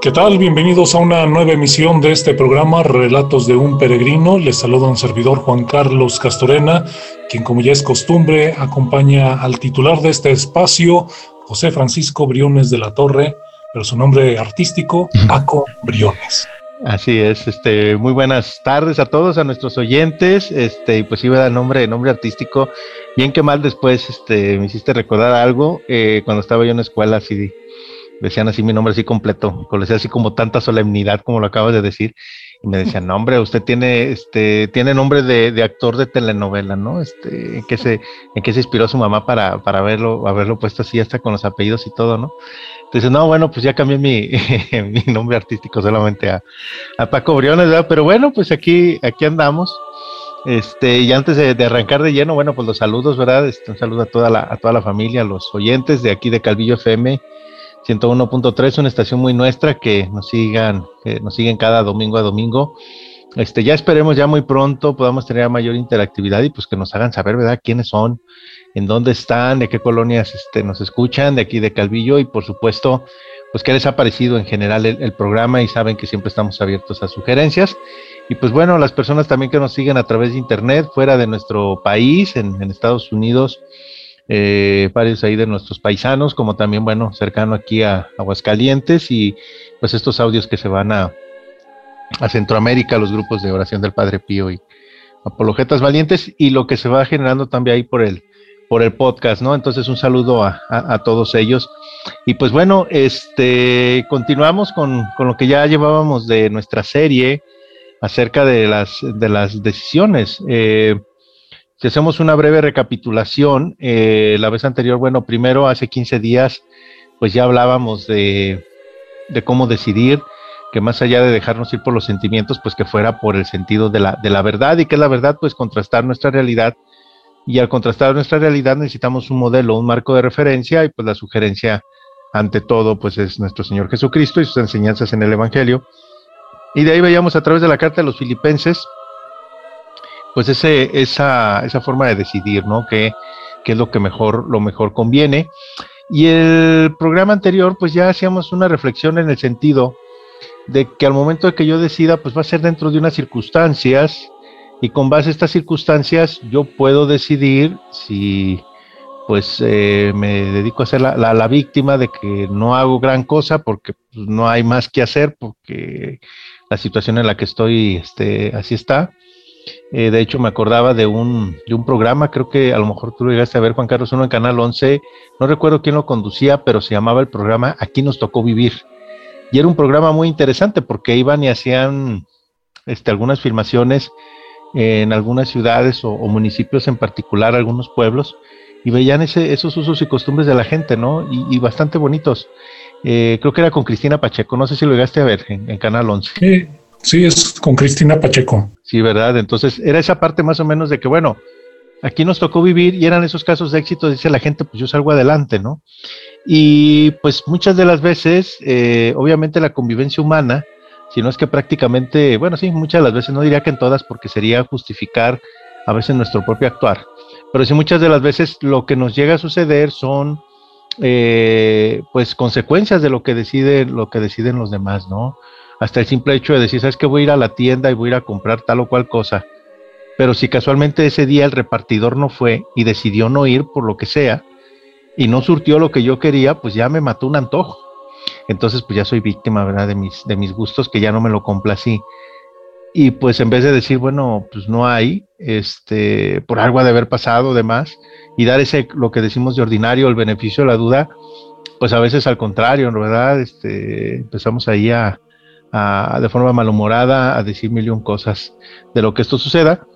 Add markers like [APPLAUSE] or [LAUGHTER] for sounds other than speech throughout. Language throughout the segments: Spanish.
¿Qué tal? Bienvenidos a una nueva emisión de este programa Relatos de un Peregrino. Les saluda un servidor Juan Carlos Castorena, quien como ya es costumbre acompaña al titular de este espacio, José Francisco Briones de la Torre, pero su nombre artístico, Paco Briones. Así es, este, muy buenas tardes a todos, a nuestros oyentes, este, y pues iba a nombre, nombre artístico, bien que mal después, este, me hiciste recordar algo, eh, cuando estaba yo en la escuela, así, decían así mi nombre así completo, con así como tanta solemnidad como lo acabas de decir, y me decían, no, hombre, usted tiene, este, tiene nombre de, actor de telenovela, ¿no? Este, ¿en qué se, en qué se inspiró su mamá para, para haberlo, haberlo puesto así hasta con los apellidos y todo, ¿no? Entonces, no, bueno, pues ya cambié mi, [LAUGHS] mi nombre artístico solamente a, a Paco Briones, ¿verdad? Pero bueno, pues aquí, aquí andamos. Este, y antes de, arrancar de lleno, bueno, pues los saludos, ¿verdad? Este, un saludo a toda la, a toda la familia, a los oyentes de aquí de Calvillo FM 101.3, una estación muy nuestra, que nos sigan, que nos siguen cada domingo a domingo. Este, ya esperemos ya muy pronto podamos tener mayor interactividad y pues que nos hagan saber, ¿verdad?, quiénes son, en dónde están, de qué colonias este, nos escuchan, de aquí de Calvillo y por supuesto, pues qué les ha parecido en general el, programa y saben que siempre estamos abiertos a sugerencias. Y pues bueno, las personas también que nos siguen a través de internet, fuera de nuestro país, en, en Estados Unidos, eh, varios ahí de nuestros paisanos, como también, bueno, cercano aquí a Aguascalientes y pues estos audios que se van a, a Centroamérica, los grupos de oración del Padre Pío y Apologetas Valientes y lo que se va generando también ahí por el, por el podcast, ¿no? Entonces un saludo a, a, todos ellos. Y pues bueno, este, continuamos con, con, lo que ya llevábamos de nuestra serie acerca de las, de las decisiones. Eh, si hacemos una breve recapitulación, eh, la vez anterior, bueno, primero hace 15 días, pues ya hablábamos de, cómo decidir, que más allá de dejarnos ir por los sentimientos, pues que fuera por el sentido de la, de la verdad y que la verdad, pues contrastar nuestra realidad. Y al contrastar nuestra realidad necesitamos un modelo, un marco de referencia y pues la sugerencia ante todo, pues es nuestro Señor Jesucristo y sus enseñanzas en el Evangelio. Y de ahí veíamos a través de la carta de los filipenses, pues ese, esa, esa forma de decidir, ¿no? ¿Qué, es lo que mejor, lo mejor conviene? Y el programa anterior, pues ya hacíamos una reflexión en el sentido de que al momento de que yo decida, pues va a ser dentro de unas circunstancias y con base a estas circunstancias yo puedo decidir si pues eh, me dedico a ser la, la, víctima de que no hago gran cosa porque pues, no hay más que hacer porque la situación en la que estoy este, así está eh, de hecho, me acordaba de un, de un programa, creo que a lo mejor tú lo llegaste a ver, Juan Carlos, uno en Canal 11, no recuerdo quién lo conducía, pero se llamaba el programa Aquí nos tocó vivir. Y era un programa muy interesante porque iban y hacían este, algunas filmaciones en algunas ciudades o, municipios en particular, algunos pueblos, y veían ese, esos usos y costumbres de la gente, ¿no? Y, bastante bonitos. Eh, creo que era con Cristina Pacheco, no sé si lo llegaste a ver en, en Canal 11. Sí, Sí, es con Cristina Pacheco. Sí, ¿verdad? Entonces era esa parte más o menos de que, bueno, aquí nos tocó vivir y eran esos casos de éxito, dice la gente, pues yo salgo adelante, ¿no? Y pues muchas de las veces, eh, obviamente la convivencia humana, si no es que prácticamente, bueno, sí, muchas de las veces, no diría que en todas, porque sería justificar a veces nuestro propio actuar, pero sí muchas de las veces lo que nos llega a suceder son, eh, pues, consecuencias de lo que decide, lo que deciden los demás, ¿no? Hasta el simple hecho de decir, sabes que voy a ir a la tienda y voy a ir a comprar tal o cual cosa. Pero si casualmente ese día el repartidor no fue y decidió no ir por lo que sea y no surtió lo que yo quería, pues ya me mató un antojo. Entonces, pues ya soy víctima, ¿verdad? De mis, de mis gustos que ya no me lo complací. Y pues en vez de decir, bueno, pues no hay, este, por algo ha de haber pasado, demás, y dar ese, lo que decimos de ordinario, el beneficio de la duda, pues a veces al contrario, ¿verdad? Este, empezamos ahí a, de forma malhumorada a decir mil y un cosas de lo que esto suceda.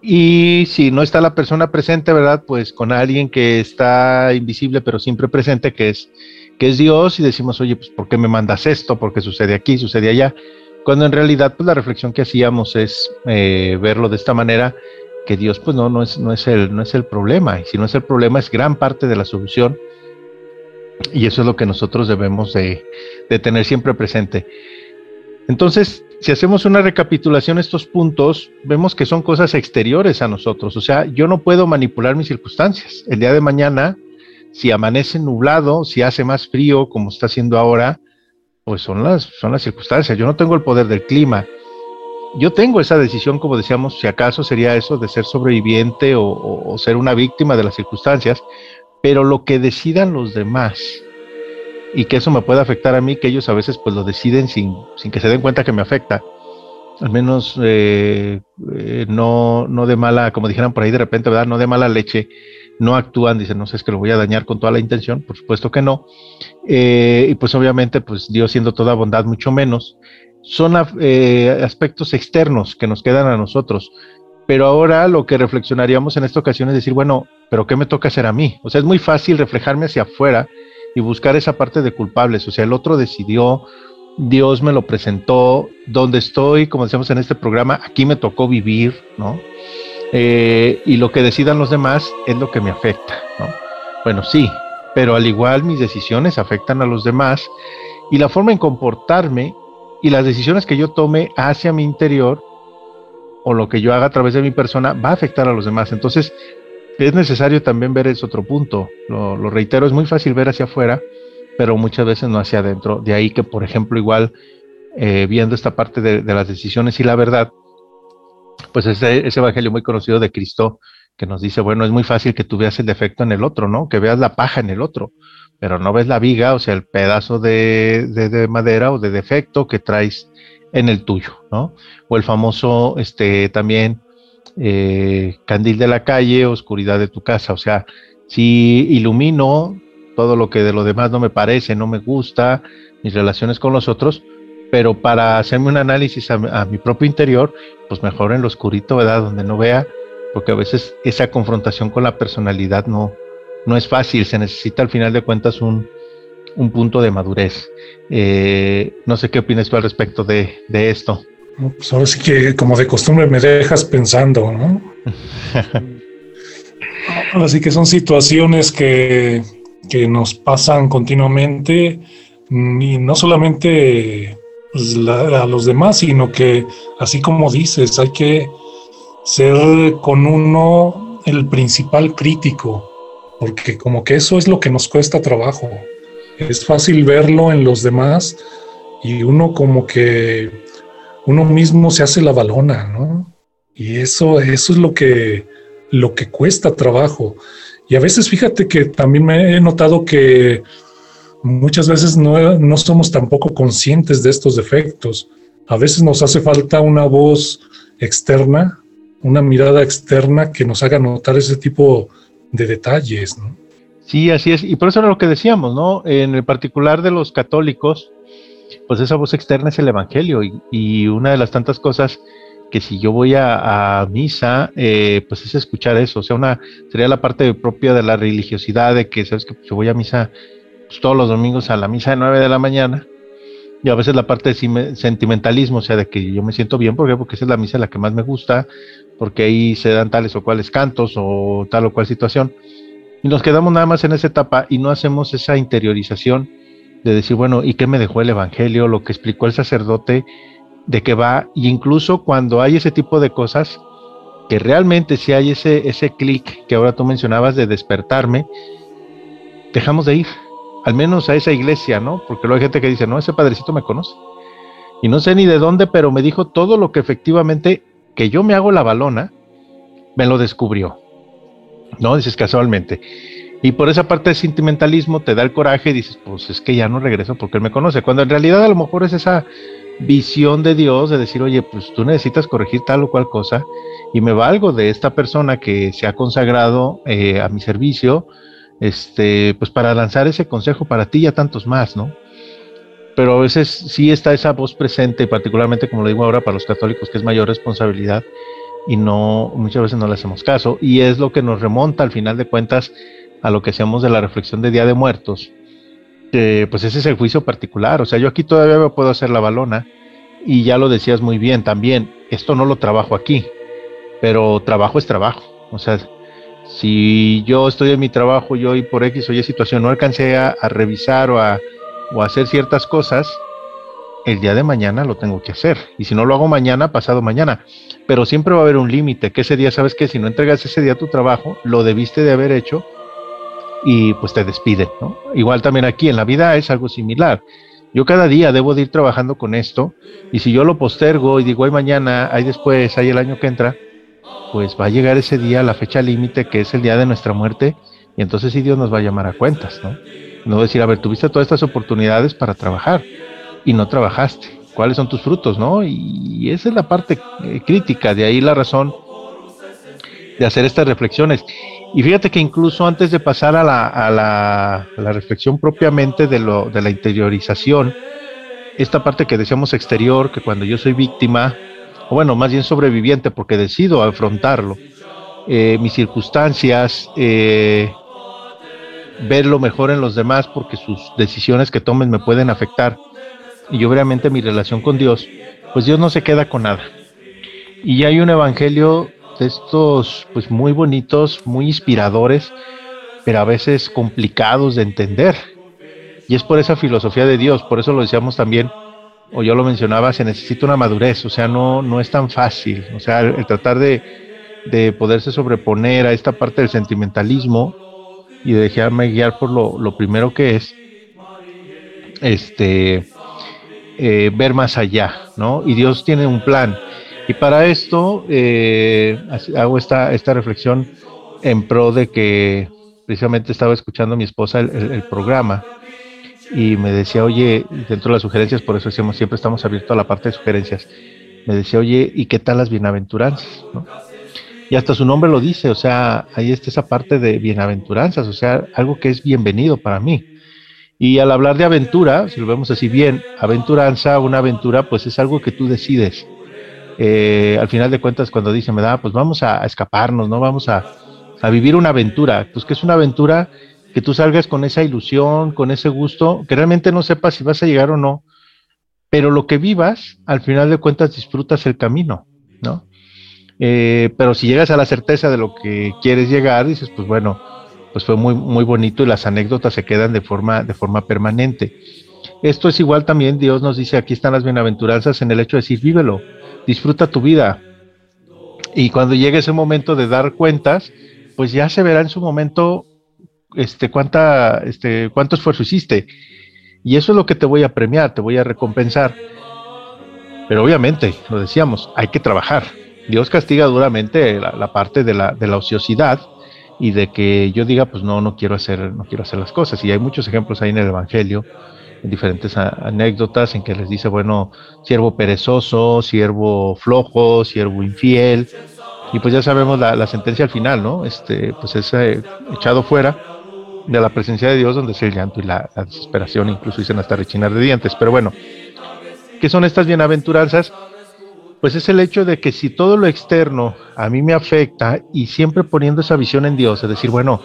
Y si no está la persona presente, ¿verdad? Pues con alguien que está invisible pero siempre presente, que es, que es Dios, y decimos, oye, pues ¿por qué me mandas esto? ¿Por qué sucede aquí, sucede allá? Cuando en realidad, pues la reflexión que hacíamos es eh, verlo de esta manera, que Dios, pues no, no es, no es, el, no es el problema, y si no es el problema, es gran parte de la solución, y eso es lo que nosotros debemos de, de tener siempre presente. Entonces, si hacemos una recapitulación estos puntos, vemos que son cosas exteriores a nosotros. O sea, yo no puedo manipular mis circunstancias. El día de mañana, si amanece nublado, si hace más frío, como está haciendo ahora, pues son las, son las circunstancias. Yo no tengo el poder del clima. Yo tengo esa decisión, como decíamos, si acaso sería eso de ser sobreviviente o, o ser una víctima de las circunstancias, pero lo que decidan los demás y que eso me puede afectar a mí, que ellos a veces pues lo deciden sin, sin que se den cuenta que me afecta. Al menos eh, eh, no, no de mala, como dijeran por ahí de repente, ¿verdad? No de mala leche, no actúan, dicen, no sé, es que lo voy a dañar con toda la intención, por supuesto que no. Eh, y pues obviamente, pues Dios siendo toda bondad, mucho menos. Son aspectos externos que nos quedan a nosotros. Pero ahora lo que reflexionaríamos en esta ocasión es decir, bueno, pero ¿qué me toca hacer a mí? O sea, es muy fácil reflejarme hacia afuera y buscar esa parte de culpables. O sea, el otro decidió, Dios me lo presentó, donde estoy, como decíamos en este programa, aquí me tocó vivir, ¿no? Eh, y lo que decidan los demás es lo que me afecta, ¿no? Bueno, sí, pero al igual mis decisiones afectan a los demás y la forma en comportarme y las decisiones que yo tome hacia mi interior o lo que yo haga a través de mi persona va a afectar a los demás. Entonces, es necesario también ver ese otro punto. Lo, reitero, es muy fácil ver hacia afuera, pero muchas veces no hacia adentro. De ahí que, por ejemplo, igual eh, viendo esta parte de, las decisiones y la verdad, pues ese, evangelio muy conocido de Cristo que nos dice, bueno, es muy fácil que tú veas el defecto en el otro, ¿no? Que veas la paja en el otro, pero no ves la viga, o sea, el pedazo de, de madera o de defecto que traes en el tuyo, ¿no? O el famoso, este, también, eh, candil de la calle, oscuridad de tu casa. O sea, si ilumino todo lo que de lo demás no me parece, no me gusta, mis relaciones con los otros, pero para hacerme un análisis a, mi propio interior, pues mejor en lo oscurito, ¿verdad? Donde no vea, porque a veces esa confrontación con la personalidad no, no es fácil, se necesita al final de cuentas un, un punto de madurez. Eh, no sé qué opinas tú al respecto de, de esto. Pues ahora sí que como de costumbre me dejas pensando, ¿no? [LAUGHS] ahora sí que son situaciones que, que nos pasan continuamente y no solamente pues, a los demás, sino que así como dices, hay que ser con uno el principal crítico, porque como que eso es lo que nos cuesta trabajo. Es fácil verlo en los demás y uno como que uno mismo se hace la balona, ¿no? Y eso, eso es lo que, lo que cuesta trabajo. Y a veces fíjate que también me he notado que muchas veces no, no somos tampoco conscientes de estos defectos. A veces nos hace falta una voz externa, una mirada externa que nos haga notar ese tipo de detalles, ¿no? Sí, así es. Y por eso era lo que decíamos, ¿no? En el particular de los católicos, pues esa voz externa es el Evangelio y, una de las tantas cosas que si yo voy a, misa, eh, pues es escuchar eso, o sea, una sería la parte propia de la religiosidad, de que, sabes que yo voy a misa pues, todos los domingos a la misa de 9 de la mañana, y a veces la parte de sentimentalismo, o sea, de que yo me siento bien, ¿por Porque esa es la misa la que más me gusta, porque ahí se dan tales o cuales cantos o tal o cual situación, y nos quedamos nada más en esa etapa y no hacemos esa interiorización de decir, bueno, ¿y qué me dejó el Evangelio? Lo que explicó el sacerdote, de qué va, y incluso cuando hay ese tipo de cosas, que realmente si hay ese, ese clic que ahora tú mencionabas de despertarme, dejamos de ir, al menos a esa iglesia, ¿no? Porque luego hay gente que dice, no, ese padrecito me conoce. Y no sé ni de dónde, pero me dijo todo lo que efectivamente, que yo me hago la balona, me lo descubrió. ¿No? Dices casualmente. Y por esa parte de sentimentalismo te da el coraje y dices, pues es que ya no regreso porque él me conoce. Cuando en realidad a lo mejor es esa visión de Dios de decir, oye, pues tú necesitas corregir tal o cual cosa y me valgo de esta persona que se ha consagrado eh, a mi servicio, este, pues para lanzar ese consejo para ti y a tantos más, ¿no? Pero a veces sí está esa voz presente, particularmente como lo digo ahora para los católicos, que es mayor responsabilidad y no, muchas veces no le hacemos caso. Y es lo que nos remonta al final de cuentas a lo que hacemos de la reflexión de Día de Muertos, pues ese es el juicio particular. O sea, yo aquí todavía me puedo hacer la balona y ya lo decías muy bien también, esto no lo trabajo aquí, pero trabajo es trabajo. O sea, si yo estoy en mi trabajo, yo y por X o Y situación no alcancé a, revisar o a, o a hacer ciertas cosas, el día de mañana lo tengo que hacer. Y si no lo hago mañana, pasado mañana. Pero siempre va a haber un límite, que ese día, sabes que si no entregas ese día tu trabajo, lo debiste de haber hecho y pues te despiden. ¿no? Igual también aquí en la vida es algo similar. Yo cada día debo de ir trabajando con esto y si yo lo postergo y digo, hay mañana, hay después, hay el año que entra, pues va a llegar ese día, la fecha límite, que es el día de nuestra muerte, y entonces sí Dios nos va a llamar a cuentas, ¿no? No decir, a ver, tuviste todas estas oportunidades para trabajar y no trabajaste. ¿Cuáles son tus frutos, no? Y esa es la parte eh, crítica, de ahí la razón de hacer estas reflexiones. Y fíjate que incluso antes de pasar a la, a la, a la reflexión propiamente de, lo, de la interiorización, esta parte que decíamos exterior, que cuando yo soy víctima, o bueno, más bien sobreviviente, porque decido afrontarlo, eh, mis circunstancias, eh, ver lo mejor en los demás, porque sus decisiones que tomen me pueden afectar, y obviamente mi relación con Dios, pues Dios no se queda con nada. Y hay un evangelio de estos, pues muy bonitos, muy inspiradores, pero a veces complicados de entender. Y es por esa filosofía de Dios, por eso lo decíamos también, o yo lo mencionaba, se necesita una madurez, o sea, no, no es tan fácil, o sea, el, tratar de, de, poderse sobreponer a esta parte del sentimentalismo y de dejarme guiar por lo, lo primero que es, este, eh, ver más allá, ¿no? Y Dios tiene un plan. Y para esto eh, hago esta, esta reflexión en pro de que precisamente estaba escuchando a mi esposa el, programa y me decía, oye, dentro de las sugerencias, por eso decimos, siempre estamos abiertos a la parte de sugerencias, me decía, oye, ¿y qué tal las bienaventuranzas? Y hasta su nombre lo dice, o sea, ahí está esa parte de bienaventuranzas, o sea, algo que es bienvenido para mí. Y al hablar de aventura, si lo vemos así bien, aventuranza, una aventura, pues es algo que tú decides. Eh, al final de cuentas, cuando dice, me da, pues vamos a, escaparnos, ¿no? Vamos a, a, vivir una aventura. Pues que es una aventura que tú salgas con esa ilusión, con ese gusto, que realmente no sepas si vas a llegar o no, pero lo que vivas, al final de cuentas disfrutas el camino, ¿no? Eh, pero si llegas a la certeza de lo que quieres llegar, dices, pues bueno, pues fue muy, muy bonito y las anécdotas se quedan de forma, de forma permanente. Esto es igual también, Dios nos dice, aquí están las bienaventuranzas en el hecho de decir, vívelo, disfruta tu vida. Y cuando llegue ese momento de dar cuentas, pues ya se verá en su momento este, cuánta, este, cuánto esfuerzo hiciste. Y eso es lo que te voy a premiar, te voy a recompensar. Pero obviamente, lo decíamos, hay que trabajar. Dios castiga duramente la, parte de la, de la ociosidad, y de que yo diga, pues no, no quiero hacer, no quiero hacer las cosas. Y hay muchos ejemplos ahí en el Evangelio, diferentes anécdotas en que les dice, bueno, siervo perezoso, siervo flojo, siervo infiel, y pues ya sabemos la, sentencia al final, ¿no? Este, pues es eh, echado fuera de la presencia de Dios, donde es el llanto y la, la desesperación, incluso dicen hasta rechinar de dientes. Pero bueno, ¿qué son estas bienaventuranzas? pues es el hecho de que si todo lo externo a mí me afecta y siempre poniendo esa visión en Dios, es decir, bueno,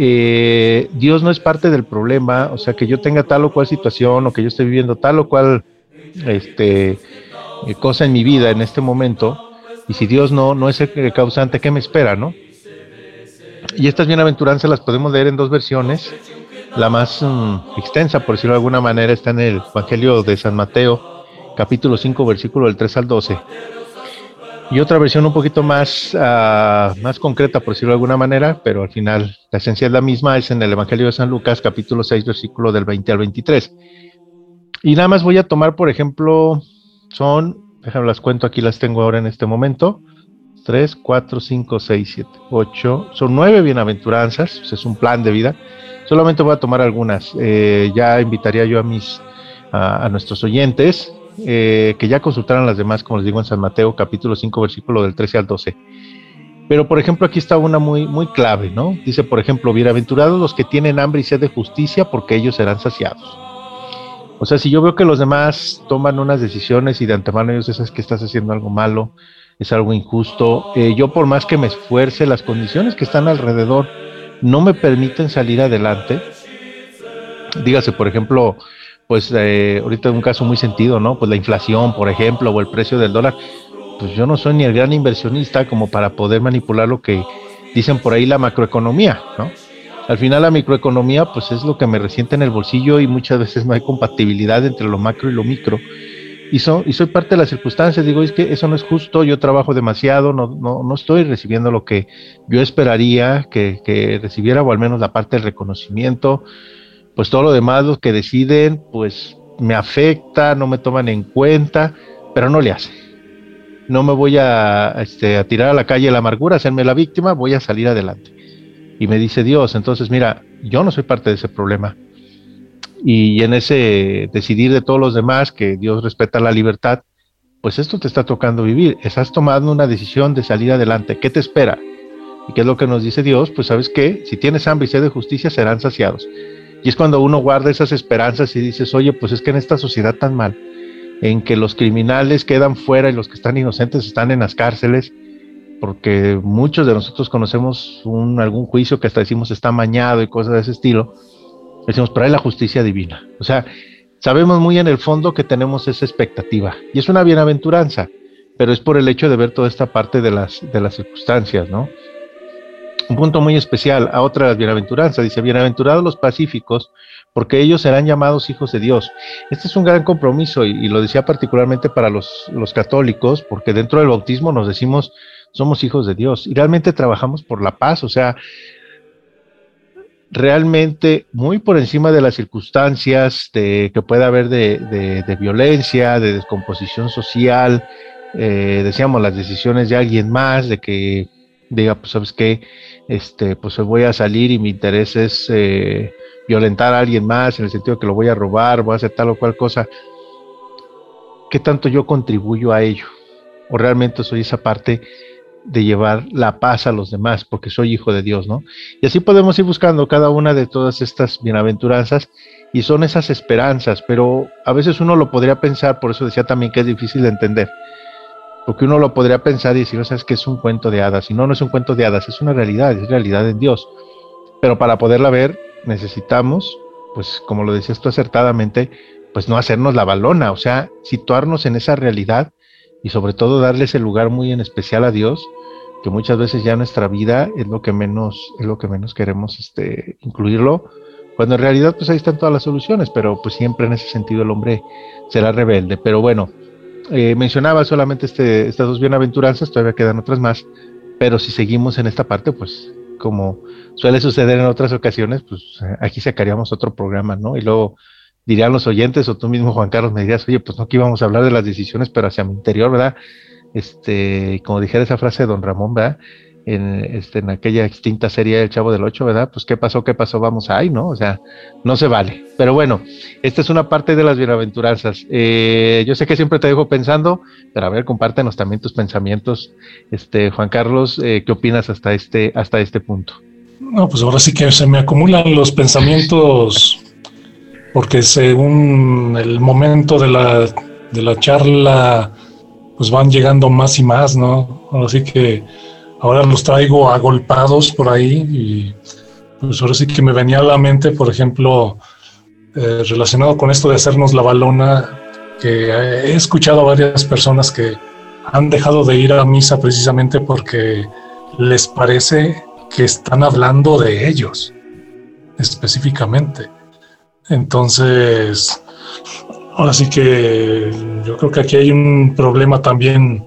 eh, Dios no es parte del problema, o sea, que yo tenga tal o cual situación o que yo esté viviendo tal o cual este, eh, cosa en mi vida en este momento, y si Dios no, no es el causante, ¿qué me espera, no? Y estas bienaventuranzas las podemos leer en dos versiones. La más mm, extensa, por decirlo de alguna manera, está en el Evangelio de San Mateo, capítulo 5, versículo del 3 al 12. Y otra versión un poquito más, uh, más concreta, por decirlo de alguna manera, pero al final la esencia es la misma, es en el Evangelio de San Lucas, capítulo 6, versículo del 20 al 23. Y nada más voy a tomar, por ejemplo, son, déjame las cuento, aquí las tengo ahora en este momento. 3, 4, 5, 6, 7, 8. Son nueve bienaventuranzas, es un plan de vida. Solamente voy a tomar algunas. Eh, ya invitaría yo a mis a nuestros oyentes eh, que ya consultaran las demás, como les digo en San Mateo, capítulo 5, versículo del 13 al 12. Pero, por ejemplo, aquí está una muy, muy clave, ¿no? Dice, por ejemplo, bienaventurados los que tienen hambre y sed de justicia, porque ellos serán saciados. O sea, si yo veo que los demás toman unas decisiones y de antemano ellos es que estás haciendo algo malo, es algo injusto, eh, yo por más que me esfuerce, las condiciones que están alrededor no me permiten salir adelante. Dígase, por ejemplo, pues eh, ahorita un caso muy sentido, ¿no? Pues la inflación, por ejemplo, o el precio del dólar pues yo no soy ni el gran inversionista como para poder manipular lo que dicen por ahí la macroeconomía, ¿no? Al final la microeconomía pues es lo que me resiente en el bolsillo y muchas veces no hay compatibilidad entre lo macro y lo micro. Y, y soy parte de las circunstancias, digo, es que eso no es justo, yo trabajo demasiado, no, no, no estoy recibiendo lo que yo esperaría que recibiera, o al menos la parte del reconocimiento, pues todo lo demás, los que deciden, pues me afecta, no me toman en cuenta, pero no le hace no me voy a, este, a tirar a la calle la amargura, hacerme la víctima, voy a salir adelante. Y me dice Dios, entonces mira, yo no soy parte de ese problema. Y en ese decidir de todos los demás que Dios respeta la libertad, pues esto te está tocando vivir. Estás tomando una decisión de salir adelante. ¿Qué te espera? ¿Y qué es lo que nos dice Dios? Pues sabes qué, si tienes hambre y sed de justicia, serán saciados. Y es cuando uno guarda esas esperanzas y dices, oye, pues es que en esta sociedad tan mal, en que los criminales quedan fuera y los que están inocentes están en las cárceles, porque muchos de nosotros conocemos un, algún juicio que hasta decimos está mañado y cosas de ese estilo, decimos, pero hay la justicia divina. O sea, sabemos muy en el fondo que tenemos esa expectativa y es una bienaventuranza, pero es por el hecho de ver toda esta parte de las, de las circunstancias, ¿no? Un punto muy especial a otra de las bienaventuranzas, dice, bienaventurados los pacíficos, porque ellos serán llamados hijos de Dios. Este es un gran compromiso y, lo decía particularmente para los, los, católicos, porque dentro del bautismo nos decimos somos hijos de Dios y realmente trabajamos por la paz, o sea, realmente muy por encima de las circunstancias de, que pueda haber de, de, violencia, de descomposición social, eh, decíamos las decisiones de alguien más, de que diga, pues sabes qué, este, pues voy a salir y mi interés es... Eh, violentar a alguien más en el sentido de que lo voy a robar, voy a hacer tal o cual cosa, ¿qué tanto yo contribuyo a ello? ¿O realmente soy esa parte de llevar la paz a los demás, porque soy hijo de Dios, ¿no? Y así podemos ir buscando cada una de todas estas bienaventuranzas y son esas esperanzas, pero a veces uno lo podría pensar, por eso decía también que es difícil de entender, porque uno lo podría pensar y decir, o sea, es que es un cuento de hadas, y no, no es un cuento de hadas, es una realidad, es realidad en Dios, pero para poderla ver necesitamos, pues como lo decías tú acertadamente, pues no hacernos la balona, o sea, situarnos en esa realidad y sobre todo darle ese lugar muy en especial a Dios, que muchas veces ya nuestra vida es lo que menos, es lo que menos queremos este, incluirlo, cuando en realidad pues ahí están todas las soluciones, pero pues siempre en ese sentido el hombre será rebelde. Pero bueno, eh, mencionaba solamente este, estas dos bienaventuranzas, todavía quedan otras más, pero si seguimos en esta parte, pues como suele suceder en otras ocasiones, pues eh, aquí sacaríamos otro programa, ¿no? Y luego dirían los oyentes o tú mismo, Juan Carlos, me dirías, oye, pues no que íbamos a hablar de las decisiones, pero hacia mi interior, ¿verdad? Este, como dijera esa frase de don Ramón, ¿verdad? En, este, en aquella extinta serie del Chavo del Ocho, ¿verdad? Pues qué pasó, qué pasó, vamos ahí, ¿no? O sea, no se vale. Pero bueno, esta es una parte de las bienaventuranzas. Eh, yo sé que siempre te dejo pensando, pero a ver, compártenos también tus pensamientos, este, Juan Carlos, eh, ¿qué opinas hasta este, hasta este punto? No, pues ahora sí que se me acumulan los pensamientos [LAUGHS] porque según el momento de la, de la charla, pues van llegando más y más, ¿no? Ahora sí que ahora los traigo agolpados por ahí y pues ahora sí que me venía a la mente, por ejemplo, eh, relacionado con esto de hacernos la balona, que he escuchado a varias personas que han dejado de ir a misa precisamente porque les parece que están hablando de ellos específicamente. Entonces, ahora sí que yo creo que aquí hay un problema también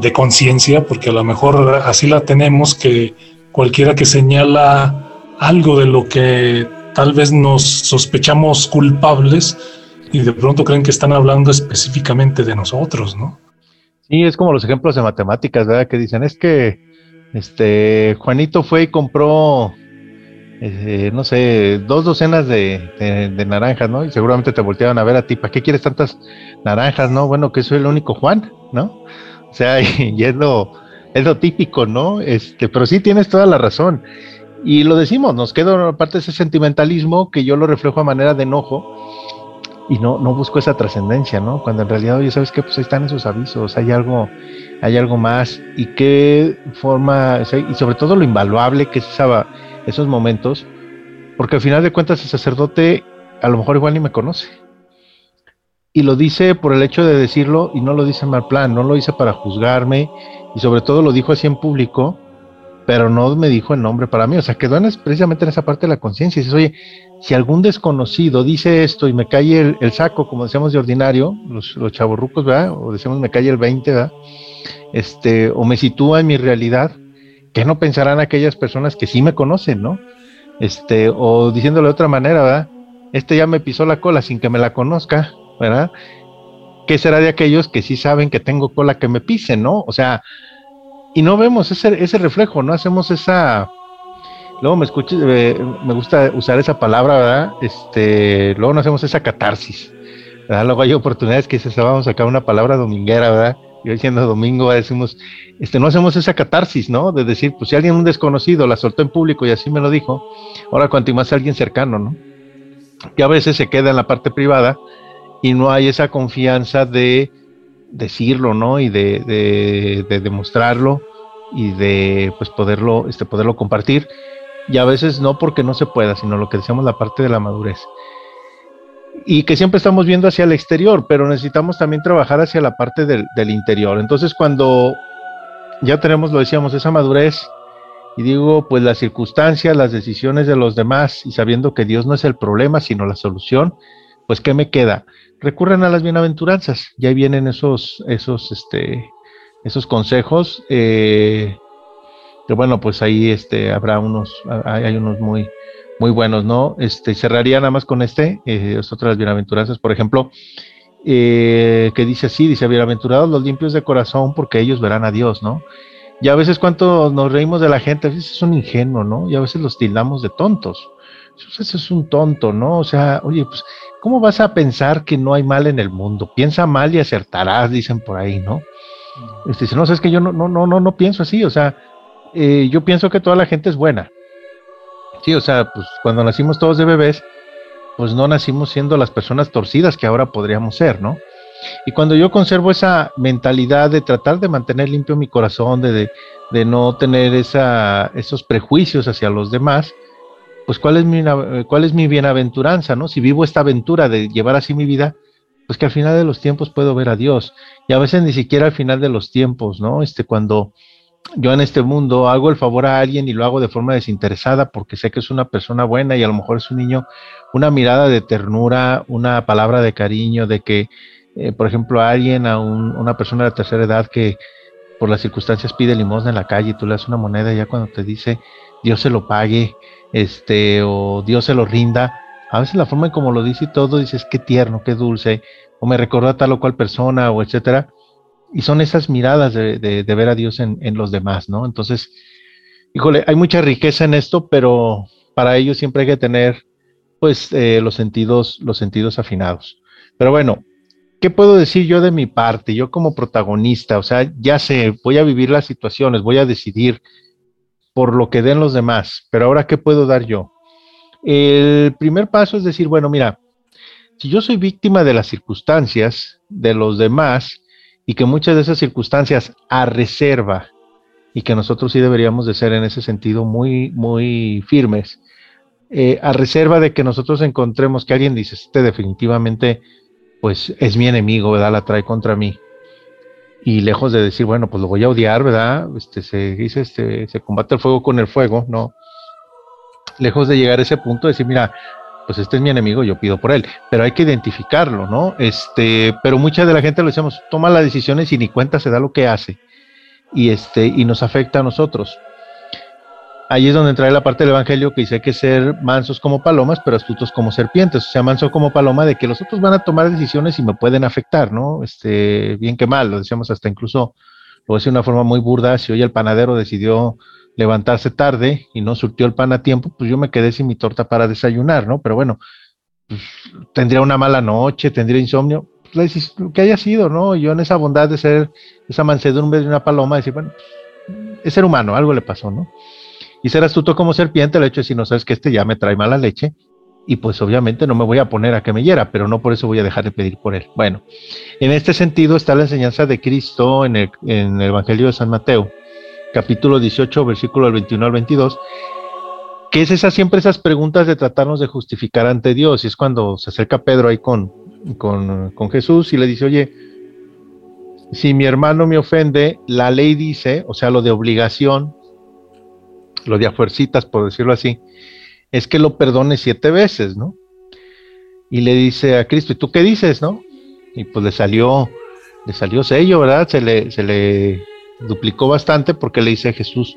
de conciencia, porque a lo mejor así la tenemos, que cualquiera que señala algo de lo que tal vez nos sospechamos culpables y de pronto creen que están hablando específicamente de nosotros, ¿no? Sí, es como los ejemplos de matemáticas, ¿verdad? Que dicen, es que este, Juanito fue y compró, eh, no sé, dos docenas de, naranjas, ¿no? Y seguramente te volteaban a ver a ti, ¿para qué quieres tantas naranjas, no? Bueno, que soy el único Juan, ¿no? Sea, [LAUGHS] y es lo, típico, ¿no? Este, pero sí tienes toda la razón. Y lo decimos, nos queda parte de ese sentimentalismo que yo lo reflejo a manera de enojo y no, no busco esa trascendencia, ¿no? Cuando en realidad, oye, ¿sabes qué? Pues están esos avisos, hay algo, hay algo más y qué forma, y sobre todo lo invaluable que es esos momentos, porque al final de cuentas el sacerdote a lo mejor igual ni me conoce. Y lo dice por el hecho de decirlo y no lo dice mal plan, no lo dice para juzgarme y sobre todo lo dijo así en público, pero no me dijo el nombre para mí, o sea, quedó en, precisamente en esa parte de la conciencia. Dices, oye, si algún desconocido dice esto y me cae el, saco, como decíamos de ordinario, los, los chavorrucos, ¿verdad? O decimos me cae el 20, ¿verdad? Este, o me sitúa en mi realidad, ¿qué no pensarán aquellas personas que sí me conocen, ¿no? Este, o diciéndolo de otra manera, ¿verdad? Este ya me pisó la cola sin que me la conozca, ¿verdad? ¿Qué será de aquellos que sí saben que tengo cola que me pisen, ¿no? O sea, y no vemos ese, ese reflejo, no hacemos esa, luego me escuché, eh, me gusta usar esa palabra, ¿verdad? Este, luego no hacemos esa catarsis, ¿verdad? Luego hay oportunidades que se vamos a sacar una palabra dominguera, ¿verdad? Y hoy siendo domingo decimos, este, no hacemos esa catarsis, ¿no? De decir, pues si alguien un desconocido la soltó en público y así me lo dijo, ahora cuanto más alguien cercano, ¿no? Que a veces se queda en la parte privada y no hay esa confianza de decirlo, ¿no? Y de, de, demostrarlo y de pues poderlo, este, poderlo compartir. Y a veces no porque no se pueda, sino lo que decíamos la parte de la madurez. Y que siempre estamos viendo hacia el exterior, pero necesitamos también trabajar hacia la parte del, del interior. Entonces cuando ya tenemos, lo decíamos, esa madurez, y digo, pues las circunstancias, las decisiones de los demás, y sabiendo que Dios no es el problema, sino la solución, pues ¿qué me queda? Recurren a las bienaventuranzas, ya vienen esos, esos, este, esos consejos, eh, que bueno, pues ahí este, habrá unos, hay, unos muy, muy buenos, ¿no? Este, cerraría nada más con este, eh, es otra de las bienaventuranzas, por ejemplo, eh, que dice así, dice, bienaventurados los limpios de corazón, porque ellos verán a Dios, ¿no? Y a veces cuánto nos reímos de la gente, a veces es un ingenuo, ¿no? Y a veces los tildamos de tontos. Eso es un tonto, ¿no? O sea, oye, pues, ¿cómo vas a pensar que no hay mal en el mundo? Piensa mal y acertarás, dicen por ahí, ¿no? Este, dice, no, es que yo no, no, no, no, no pienso así, o sea, eh, yo pienso que toda la gente es buena. Sí, o sea, pues cuando nacimos todos de bebés, pues no nacimos siendo las personas torcidas que ahora podríamos ser, ¿no? Y cuando yo conservo esa mentalidad de tratar de mantener limpio mi corazón, de, de, no tener esa, esos prejuicios hacia los demás, pues ¿cuál es, mi, cuál es mi bienaventuranza, ¿no? Si vivo esta aventura de llevar así mi vida, pues que al final de los tiempos puedo ver a Dios. Y a veces ni siquiera al final de los tiempos, ¿no? Este, cuando yo en este mundo hago el favor a alguien y lo hago de forma desinteresada porque sé que es una persona buena y a lo mejor es un niño, una mirada de ternura, una palabra de cariño, de que eh, por ejemplo, a alguien, a una persona de tercera edad que por las circunstancias pide limosna en la calle y tú le das una moneda ya cuando te dice Dios se lo pague, este, o Dios se lo rinda, a veces la forma en como lo dice y todo, dices qué tierno, qué dulce, o me recordó a tal o cual persona, o etcétera. Y son esas miradas de, ver a Dios en, en, los demás, ¿no? Entonces, híjole, hay mucha riqueza en esto, pero para ello siempre hay que tener, pues, eh, los sentidos, los sentidos afinados. Pero bueno, ¿qué puedo decir yo de mi parte? Yo como protagonista, o sea, ya sé, voy a vivir las situaciones, voy a decidir por lo que den los demás, pero ahora, ¿qué puedo dar yo? El primer paso es decir, bueno, mira, si yo soy víctima de las circunstancias de los demás y que muchas de esas circunstancias a reserva y que nosotros sí deberíamos de ser en ese sentido muy, muy firmes, eh, a reserva de que nosotros encontremos que alguien dice, este definitivamente pues es mi enemigo, ¿verdad? La trae contra mí. Y lejos de decir, bueno, pues lo voy a odiar, ¿verdad? Este, se dice, este, se combate el fuego con el fuego, ¿no? Lejos de llegar a ese punto de decir, mira, pues este es mi enemigo, yo pido por él. Pero hay que identificarlo, ¿no? Este, pero mucha de la gente lo decimos, toma las decisiones y ni cuenta se da lo que hace. Y este, y nos afecta a nosotros ahí es donde entra la parte del Evangelio que dice que ser mansos como palomas, pero astutos como serpientes. O sea, manso como paloma de que los otros van a tomar decisiones y me pueden afectar, ¿no? Este, bien que mal, lo decíamos hasta incluso, lo voy a decir de una forma muy burda, si hoy el panadero decidió levantarse tarde y no surtió el pan a tiempo, pues yo me quedé sin mi torta para desayunar, ¿no? Pero bueno, pues, tendría una mala noche, tendría insomnio, pues, lo que haya sido, ¿no? Yo en esa bondad de ser esa mansedumbre de una paloma, decir, bueno, es ser humano, algo le pasó, ¿no? Y ser astuto como serpiente, el hecho es si no sabes que este ya me trae mala leche, y pues obviamente no me voy a poner a que me hiera, pero no por eso voy a dejar de pedir por él. Bueno, en este sentido está la enseñanza de Cristo en el, en el Evangelio de San Mateo, capítulo 18, versículo 21 al 22, que es esa, siempre esas preguntas de tratarnos de justificar ante Dios, y es cuando se acerca Pedro ahí con, con, con Jesús y le dice, oye, si mi hermano me ofende, la ley dice, o sea, lo de obligación, lo de a por decirlo así, es que lo perdone siete veces, ¿no? Y le dice a Cristo, ¿y tú qué dices, no? Y pues le salió, le salió sello, ¿verdad? Se le, se le duplicó bastante porque le dice a Jesús,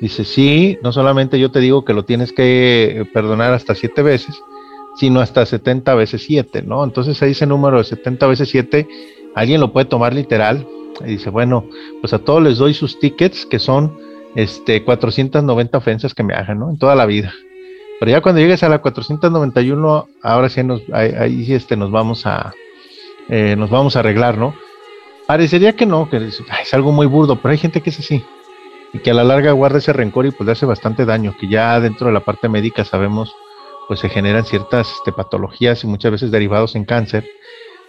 dice, sí, no solamente yo te digo que lo tienes que perdonar hasta siete veces, sino hasta 70 veces siete, ¿no? Entonces ahí ese número de 70 veces siete, alguien lo puede tomar literal y dice, bueno, pues a todos les doy sus tickets que son este 490 ofensas que me hagan, ¿no? En toda la vida. Pero ya cuando llegues a la 491, ahora sí nos, ahí, este, nos vamos a eh, nos vamos a arreglar, ¿no? Parecería que no, que es, algo muy burdo, pero hay gente que es así y que a la larga guarda ese rencor y pues le hace bastante daño, que ya dentro de la parte médica sabemos pues se generan ciertas este, patologías y muchas veces derivados en cáncer,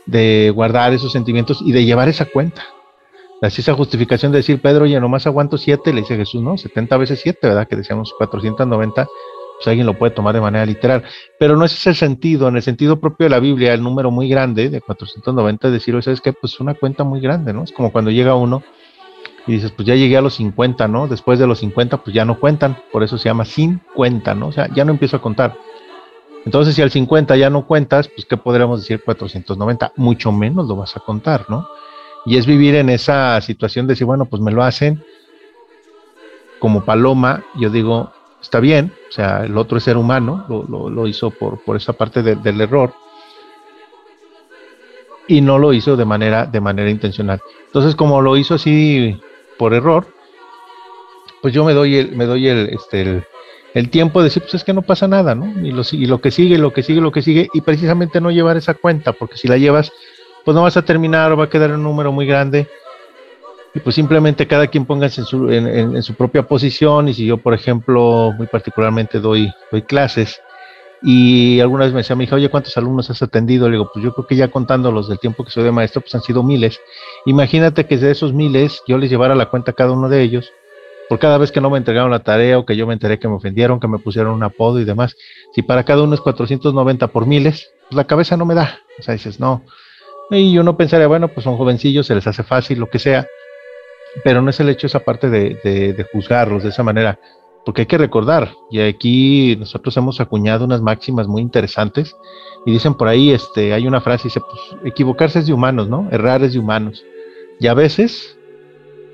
de guardar esos sentimientos y de llevar esa cuenta. Así esa justificación de decir, Pedro, ya nomás aguanto siete, le dice Jesús, no, 70 veces siete, ¿verdad? Que decíamos 490, pues alguien lo puede tomar de manera literal. Pero no es ese el sentido, en el sentido propio de la Biblia, el número muy grande de 490 es decir, ¿sabes qué? Pues una cuenta muy grande, ¿no? Es como cuando llega uno y dices, pues ya llegué a los 50, ¿no? Después de los 50, pues ya no cuentan, por eso se llama sin cuenta, ¿no? O sea, ya no empiezo a contar. Entonces, si al 50 ya no cuentas, pues ¿qué podríamos decir 490? Mucho menos lo vas a contar, ¿no? Y es vivir en esa situación de decir, bueno, pues me lo hacen como paloma, yo digo, está bien, o sea, el otro es ser humano, lo, hizo por, por esa parte del error y no lo hizo de manera, de manera intencional. Entonces, como lo hizo así por error, pues yo me doy el, me doy el, este, el, tiempo de decir, pues es que no pasa nada, ¿no? Y lo, y lo que sigue, lo que sigue, lo que sigue, y precisamente no llevar esa cuenta, porque si la llevas, pues no vas a terminar o va a quedar un número muy grande y pues simplemente cada quien póngase en su, en, su propia posición y si yo, por ejemplo, muy particularmente doy, doy clases y alguna vez me decía mi hija, oye, ¿cuántos alumnos has atendido? Le digo, pues yo creo que ya contando los del tiempo que soy de maestro, pues han sido miles. Imagínate que de esos miles yo les llevara la cuenta a cada uno de ellos, por cada vez que no me entregaron la tarea o que yo me enteré que me ofendieron, que me pusieron un apodo y demás. Si para cada uno es 490 por miles, pues la cabeza no me da. O sea, dices, no. Y uno pensaría, bueno, pues son jovencillos, se les hace fácil, lo que sea pero no es el hecho esa parte de, de, juzgarlos de esa manera, porque hay que recordar, y aquí nosotros hemos acuñado unas máximas muy interesantes, y dicen por ahí, este, hay una frase, dice, pues equivocarse es de humanos, ¿no? Errar es de humanos. Y a veces,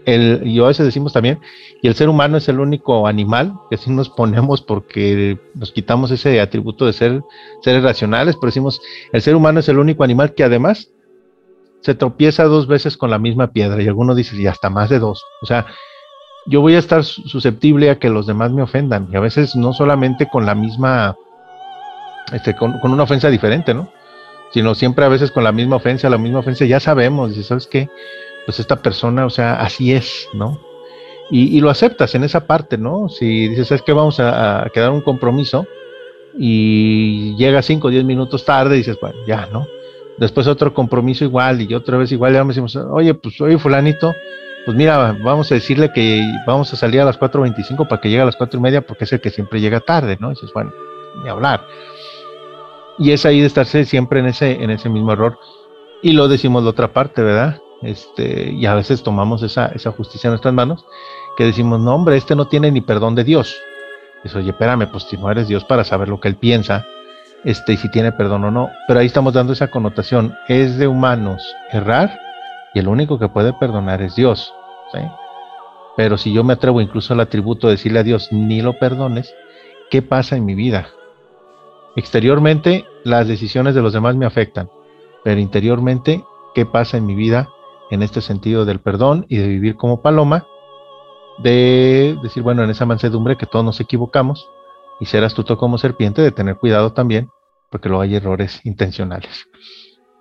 el, y a veces decimos también, y el ser humano es el único animal que así nos ponemos porque nos quitamos ese atributo de ser seres racionales, pero decimos, el ser humano es el único animal que además se tropieza dos veces con la misma piedra y alguno dice, y hasta más de dos. O sea, yo voy a estar susceptible a que los demás me ofendan y a veces no solamente con la misma, este, con, una ofensa diferente, ¿no? Sino siempre a veces con la misma ofensa, la misma ofensa, ya sabemos, dice, ¿sabes qué? Pues esta persona, o sea, así es, ¿no? Y, lo aceptas en esa parte, ¿no? Si dices, ¿sabes qué? Vamos a, quedar un compromiso y llega cinco o diez minutos tarde, dices, bueno, ya, ¿no? Después otro compromiso igual y otra vez igual, ya me decimos, oye, pues oye fulanito, pues mira, vamos a decirle que vamos a salir a las 4.25 para que llegue a las cuatro y media porque es el que siempre llega tarde, ¿no? Y dices, bueno, ni hablar. Y es ahí de estarse siempre en ese, en ese mismo error. Y lo decimos de otra parte, ¿verdad? Este, y a veces tomamos esa, esa justicia en nuestras manos, que decimos, no, hombre, este no tiene ni perdón de Dios. Eso, oye, espérame, pues si no eres Dios para saber lo que él piensa, este, si tiene perdón o no. Pero ahí estamos dando esa connotación. Es de humanos errar y el único que puede perdonar es Dios. Pero si yo me atrevo incluso al atributo de decirle a Dios, ni lo perdones, ¿qué pasa en mi vida? Exteriormente, las decisiones de los demás me afectan, pero interiormente, ¿qué pasa en mi vida en este sentido del perdón y de vivir como paloma? De decir, bueno, en esa mansedumbre que todos nos equivocamos, y ser astuto como serpiente, de tener cuidado también, porque luego hay errores intencionales.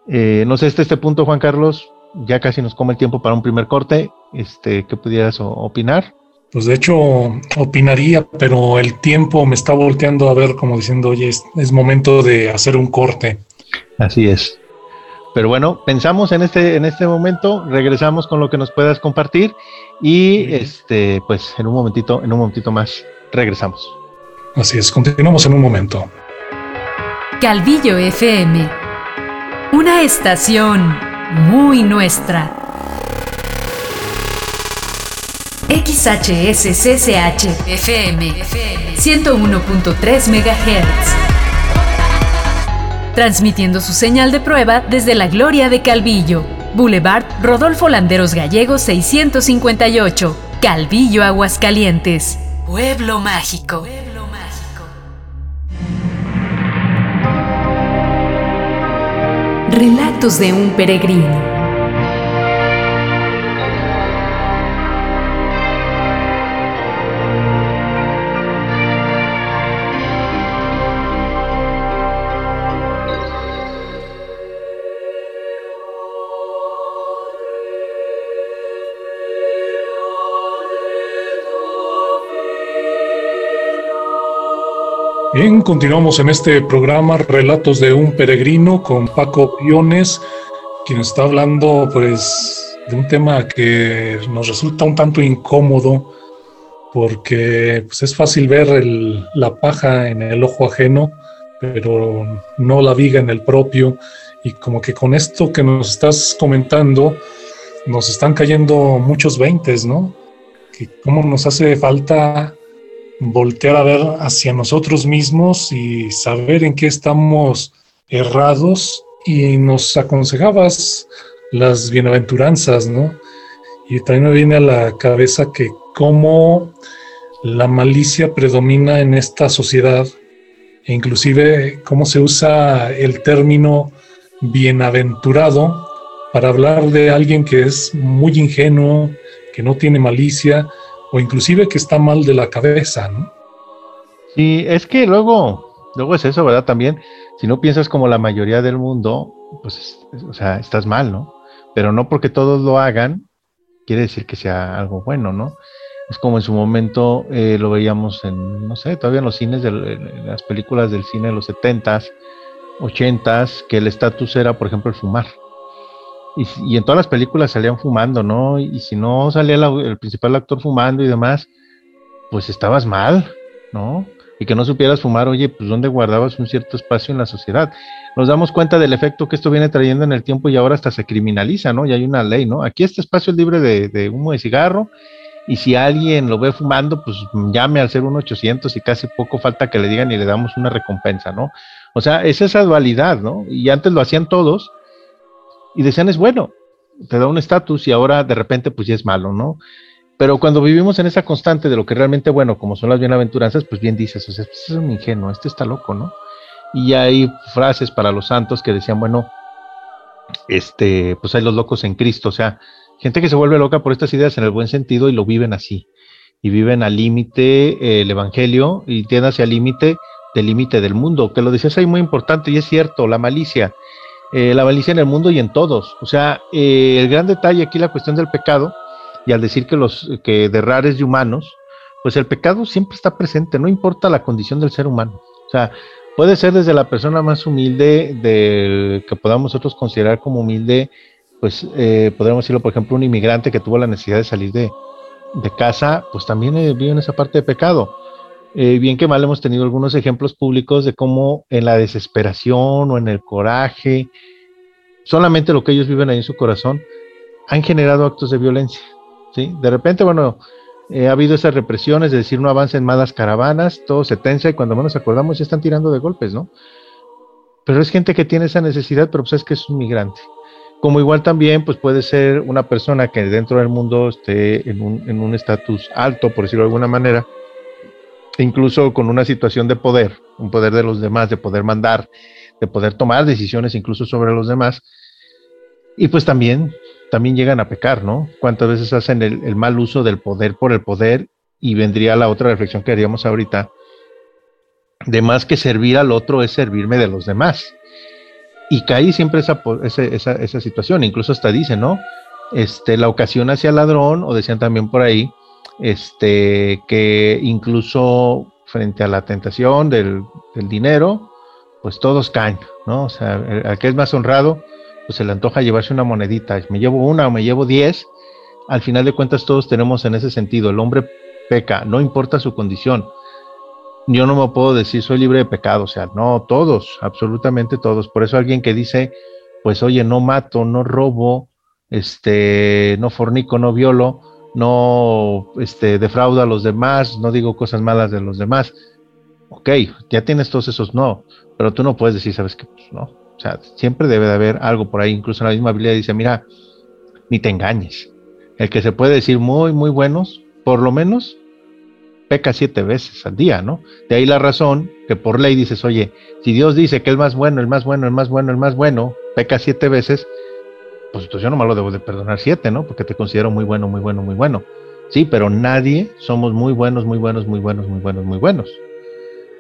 Eh, no sé, este, este punto, Juan Carlos, ya casi nos come el tiempo para un primer corte. Este, ¿Qué pudieras opinar? Pues de hecho, opinaría, pero el tiempo me está volteando a ver como diciendo, oye, es, momento de hacer un corte. Así es. Pero bueno, pensamos en este, en este momento, regresamos con lo que nos puedas compartir y este, pues en un momentito, en un momentito más, regresamos. Así es, continuamos en un momento. Calvillo FM, una estación muy nuestra. XHSCCH FM 101.3 MHz. Transmitiendo su señal de prueba desde la Gloria de Calvillo, Boulevard Rodolfo Landeros Gallegos 658, Calvillo, Aguascalientes. Pueblo mágico. Relatos de un peregrino. Continuamos en este programa Relatos de un Peregrino con Paco Piones, quien está hablando pues de un tema que nos resulta un tanto incómodo porque pues, es fácil ver la paja en el ojo ajeno, pero no la viga en el propio y como que con esto que nos estás comentando nos están cayendo muchos veintes, ¿no? Que cómo nos hace falta voltear a ver hacia nosotros mismos y saber en qué estamos errados y nos aconsejabas las bienaventuranzas, ¿no? Y también me viene a la cabeza que cómo la malicia predomina en esta sociedad e inclusive cómo se usa el término bienaventurado para hablar de alguien que es muy ingenuo, que no tiene malicia, o inclusive que está mal de la cabeza, ¿no? Sí, es que luego, luego es eso, ¿verdad? También, si no piensas como la mayoría del mundo, pues, o sea, estás mal, ¿no? Pero no porque todos lo hagan, quiere decir que sea algo bueno, ¿no? Es como en su momento eh, lo veíamos en, no sé, todavía en los cines, de, en las películas del cine de los 70s, 80s, que el estatus era, por ejemplo, el fumar. Y, en todas las películas salían fumando, ¿no? Y, si no salía el principal actor fumando y demás, pues estabas mal, ¿no? Y que no supieras fumar, oye, pues ¿dónde guardabas un cierto espacio en la sociedad? Nos damos cuenta del efecto que esto viene trayendo en el tiempo y ahora hasta se criminaliza, ¿no? Y hay una ley, ¿no? Aquí este espacio es libre de, humo de cigarro y si alguien lo ve fumando, pues llame al 01800 y casi poco falta que le digan y le damos una recompensa, ¿no? O sea, es esa dualidad, ¿no? Y antes lo hacían todos y decían es bueno, te da un estatus y ahora de repente pues ya es malo, ¿no? Pero cuando vivimos en esa constante de lo que realmente bueno, como son las bienaventuranzas, pues bien dices, o sea, este es un ingenuo, este está loco, ¿no? Y hay frases para los santos que decían, bueno, este, pues hay los locos en Cristo, o sea, gente que se vuelve loca por estas ideas en el buen sentido y lo viven así, y viven al límite eh, el Evangelio y tienden hacia el límite del límite del mundo, que lo decías ahí muy importante y es cierto, la malicia, eh, la malicia en el mundo y en todos. O sea, eh, el gran detalle aquí la cuestión del pecado, y al decir que los que de rares y humanos, pues el pecado siempre está presente, no importa la condición del ser humano. O sea, puede ser desde la persona más humilde, de, que podamos nosotros considerar como humilde, pues eh, podríamos decirlo, por ejemplo, un inmigrante que tuvo la necesidad de salir de, de casa, pues también vive en esa parte de pecado. Bien que mal hemos tenido algunos ejemplos públicos de cómo en la desesperación o en el coraje solamente lo que ellos viven ahí en su corazón, han generado actos de violencia. ¿sí? De repente, bueno, eh, ha habido esas represiones, es decir, no avancen más las caravanas, todo se tensa y cuando menos acordamos ya están tirando de golpes, ¿no? Pero es gente que tiene esa necesidad, pero pues es que es un migrante. Como igual también, pues puede ser una persona que dentro del mundo esté en un estatus alto, por decirlo de alguna manera, incluso con una situación de poder, un poder de los demás, de poder mandar, de poder tomar decisiones incluso sobre los demás. Y pues también, también llegan a pecar, ¿no? Cuántas veces hacen el, mal uso del poder por el poder y vendría la otra reflexión que haríamos ahorita, de más que servir al otro es servirme de los demás. Y cae siempre esa, esa, esa, situación, incluso hasta dice, ¿no? Este, la ocasión hacia el ladrón, o decían también por ahí, este, que incluso frente a la tentación del, dinero, pues todos caen, ¿no? O sea, al que es más honrado, pues se le antoja llevarse una monedita, me llevo una o me llevo diez, al final de cuentas todos tenemos en ese sentido, el hombre peca, no importa su condición. Yo no me puedo decir soy libre de pecado, o sea, no, todos, absolutamente todos. Por eso alguien que dice, pues oye, no mato, no robo, este, no fornico, no violo, no este, defraudo a los demás, no digo cosas malas de los demás. Ok, ya tienes todos esos no, pero tú no puedes decir, ¿sabes qué? Pues no. O sea, siempre debe de haber algo por ahí. Incluso en la misma Biblia dice, mira, ni te engañes. El que se puede decir muy, muy buenos, por lo menos peca siete veces al día, ¿no? De ahí la razón que por ley dices, oye, si Dios dice que el más bueno, el más bueno, el más bueno, el más bueno, peca siete veces, pues entonces yo no me lo debo de perdonar siete, ¿no? Porque te considero muy bueno, muy bueno, muy bueno. Sí, pero nadie somos muy buenos, muy buenos, muy buenos, muy buenos, muy buenos.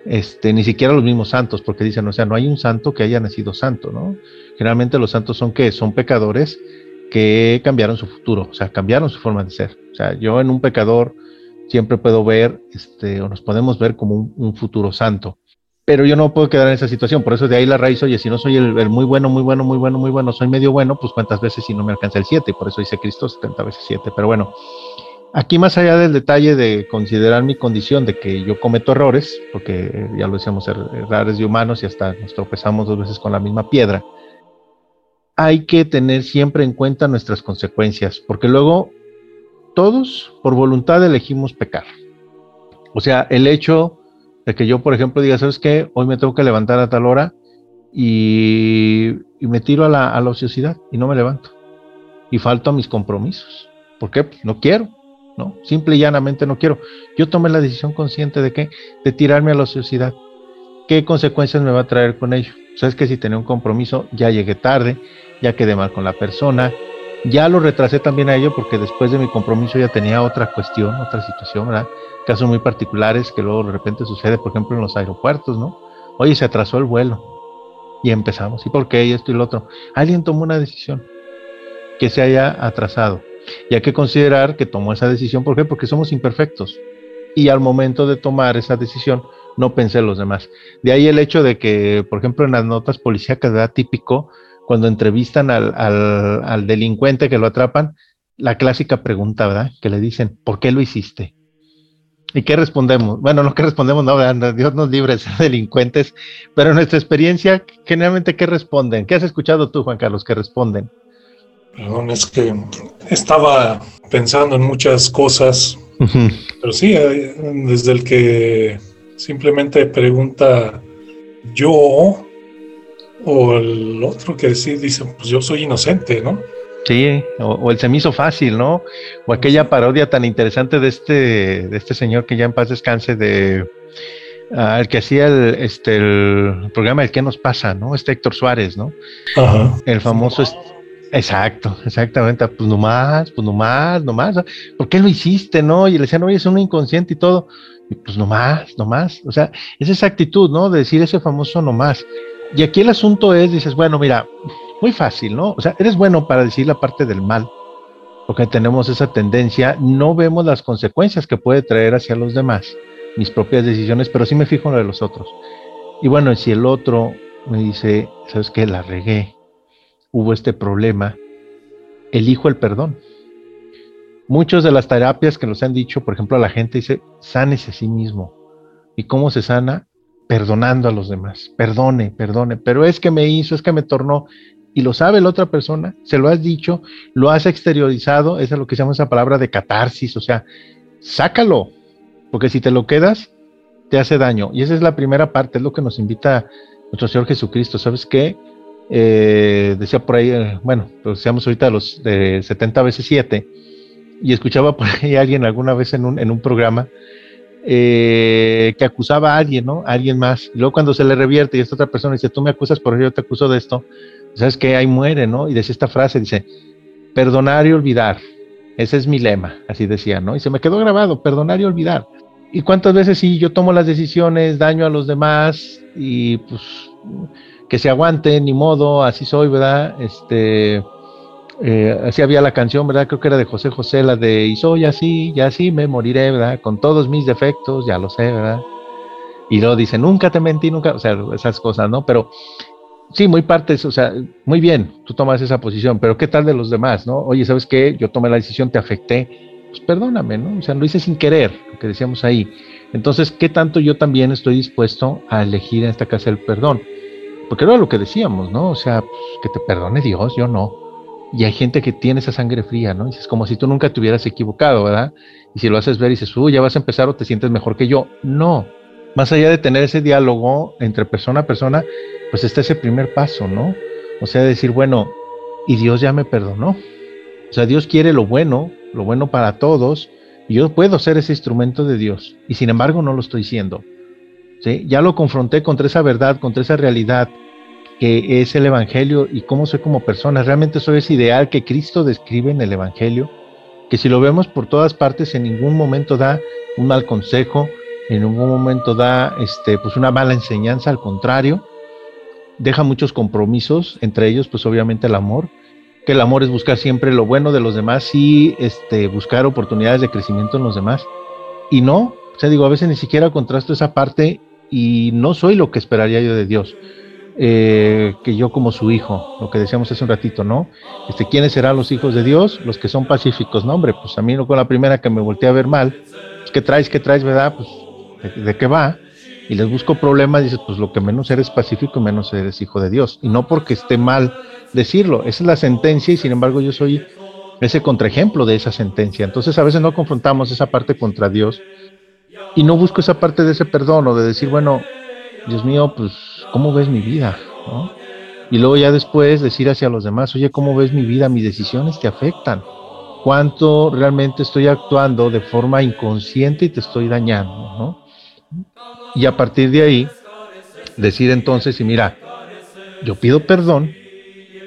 Este, ni siquiera los mismos santos, porque dicen, o sea, no hay un santo que haya nacido santo, ¿no? Generalmente los santos son que son pecadores que cambiaron su futuro, o sea, cambiaron su forma de ser. O sea, yo en un pecador siempre puedo ver, este, o nos podemos ver como un futuro santo pero yo no puedo quedar en esa situación. Por eso de ahí la raíz, oye, si no soy el, muy bueno, muy bueno, muy bueno, muy bueno, soy medio bueno, pues cuántas veces si no me alcanza el 7. Por eso dice Cristo 70 veces 7. Pero bueno, aquí más allá del detalle de considerar mi condición de que yo cometo errores, porque ya lo decíamos, er, errores de humanos y hasta nos tropezamos dos veces con la misma piedra, hay que tener siempre en cuenta nuestras consecuencias, porque luego todos por voluntad elegimos pecar. O sea, el hecho de que yo, por ejemplo, diga, ¿sabes qué? Hoy me tengo que levantar a tal hora y, me tiro a la, ociosidad y no me levanto. Y falto a mis compromisos. ¿Por qué? Pues no quiero, ¿no? Simple y llanamente no quiero. Yo tomé la decisión consciente de que, de tirarme a la ociosidad. ¿Qué consecuencias me va a traer con ello? Sabes que si tenía un compromiso, ya llegué tarde, ya quedé mal con la persona, ya lo retrasé también a ello porque después de mi compromiso ya tenía otra cuestión, otra situación, ¿verdad? casos muy particulares que luego de repente sucede, por ejemplo, en los aeropuertos, ¿no? Oye, se atrasó el vuelo y empezamos. ¿Y por qué? Y esto y lo otro. Alguien tomó una decisión que se haya atrasado. Y hay que considerar que tomó esa decisión. ¿Por qué? Porque somos imperfectos. Y al momento de tomar esa decisión, no pensé en los demás. De ahí el hecho de que, por ejemplo, en las notas policíacas, ¿verdad? Típico, cuando entrevistan al, al, al delincuente que lo atrapan, la clásica pregunta, ¿verdad? Que le dicen, ¿por qué lo hiciste? ¿Y qué respondemos? Bueno, no que respondemos, no, Dios nos libre de ser [LAUGHS] delincuentes, pero en nuestra experiencia, generalmente, ¿qué responden? ¿Qué has escuchado tú, Juan Carlos, que responden? Perdón, es que estaba pensando en muchas cosas, pero sí, eh, desde el que simplemente pregunta yo o el otro que sí dice, pues yo soy inocente, ¿no? Sí, o, el se me hizo fácil, ¿no? O aquella parodia tan interesante de este, de este señor que ya en paz descanse, de ah, el que hacía el, este, el programa El qué nos pasa, ¿no? Este Héctor Suárez, ¿no? Ajá. El famoso. exacto, exactamente. Pues nomás, pues nomás, nomás. ¿Por qué lo hiciste, no? Y le decían, oye, es un inconsciente y todo. Y pues nomás, nomás. O sea, es esa actitud, ¿no? De decir ese famoso nomás. Y aquí el asunto es, dices, bueno, mira, muy fácil, ¿no? O sea, eres bueno para decir la parte del mal, porque tenemos esa tendencia, no vemos las consecuencias que puede traer hacia los demás, mis propias decisiones, pero sí me fijo en lo de los otros. Y bueno, si el otro me dice, ¿sabes qué? La regué, hubo este problema, elijo el perdón. Muchas de las terapias que nos han dicho, por ejemplo, a la gente dice, sánese a sí mismo. ¿Y cómo se sana? Perdonando a los demás. Perdone, perdone. Pero es que me hizo, es que me tornó y lo sabe la otra persona, se lo has dicho, lo has exteriorizado, esa es lo que se llama esa palabra de catarsis, o sea, sácalo, porque si te lo quedas, te hace daño. Y esa es la primera parte, es lo que nos invita nuestro Señor Jesucristo. ¿Sabes qué? Eh, decía por ahí, eh, bueno, pues decíamos ahorita los de 70 veces 7, y escuchaba por ahí a alguien alguna vez en un, en un programa eh, que acusaba a alguien, ¿no? A alguien más. Y luego cuando se le revierte y esta otra persona dice, tú me acusas por yo te acuso de esto, ¿sabes qué? Ahí muere, ¿no? Y decía esta frase, dice, perdonar y olvidar. Ese es mi lema, así decía, ¿no? Y se me quedó grabado, perdonar y olvidar. ¿Y cuántas veces sí yo tomo las decisiones, daño a los demás y pues que se aguante, ni modo, así soy, ¿verdad? Este, Eh, así había la canción, ¿verdad? Creo que era de José José, la de Y soy así, y así me moriré, ¿verdad? Con todos mis defectos, ya lo sé, ¿verdad? Y luego dice, nunca te mentí, nunca, o sea, esas cosas, ¿no? Pero sí, muy partes, o sea, muy bien, tú tomas esa posición, pero ¿qué tal de los demás, no? Oye, ¿sabes qué? Yo tomé la decisión, te afecté, pues perdóname, ¿no? O sea, lo hice sin querer, lo que decíamos ahí. Entonces, ¿qué tanto yo también estoy dispuesto a elegir en esta casa el perdón? Porque era lo que decíamos, ¿no? O sea, pues, que te perdone Dios, yo no. Y hay gente que tiene esa sangre fría, ¿no? Es como si tú nunca te hubieras equivocado, ¿verdad? Y si lo haces ver y dices, uy, ya vas a empezar o te sientes mejor que yo. No. Más allá de tener ese diálogo entre persona a persona, pues está ese primer paso, ¿no? O sea, decir, bueno, y Dios ya me perdonó. O sea, Dios quiere lo bueno, lo bueno para todos, y yo puedo ser ese instrumento de Dios, y sin embargo no lo estoy siendo. ¿sí? Ya lo confronté contra esa verdad, contra esa realidad que es el Evangelio y cómo soy como persona. Realmente soy ese ideal que Cristo describe en el Evangelio, que si lo vemos por todas partes, en ningún momento da un mal consejo, en ningún momento da este, pues una mala enseñanza, al contrario, deja muchos compromisos, entre ellos pues obviamente el amor, que el amor es buscar siempre lo bueno de los demás y este, buscar oportunidades de crecimiento en los demás. Y no, o sea, digo, a veces ni siquiera contrasto esa parte y no soy lo que esperaría yo de Dios. Eh, que yo como su hijo, lo que decíamos hace un ratito, ¿no? Este, ¿Quiénes serán los hijos de Dios? Los que son pacíficos, ¿no? Hombre, pues a mí no con la primera que me volteé a ver mal, pues, ¿qué traes, qué traes, verdad? Pues, de qué va? y les busco problemas, dices, pues lo que menos eres pacífico, menos eres hijo de Dios. Y no porque esté mal decirlo, esa es la sentencia y sin embargo yo soy ese contraejemplo de esa sentencia. Entonces a veces no confrontamos esa parte contra Dios y no busco esa parte de ese perdón o de decir, bueno, Dios mío, pues, ¿cómo ves mi vida? Y luego ya después decir hacia los demás, oye, ¿cómo ves mi vida? Mis decisiones te afectan. ¿Cuánto realmente estoy actuando de forma inconsciente y te estoy dañando? ¿no? Y a partir de ahí, decir entonces, y mira, yo pido perdón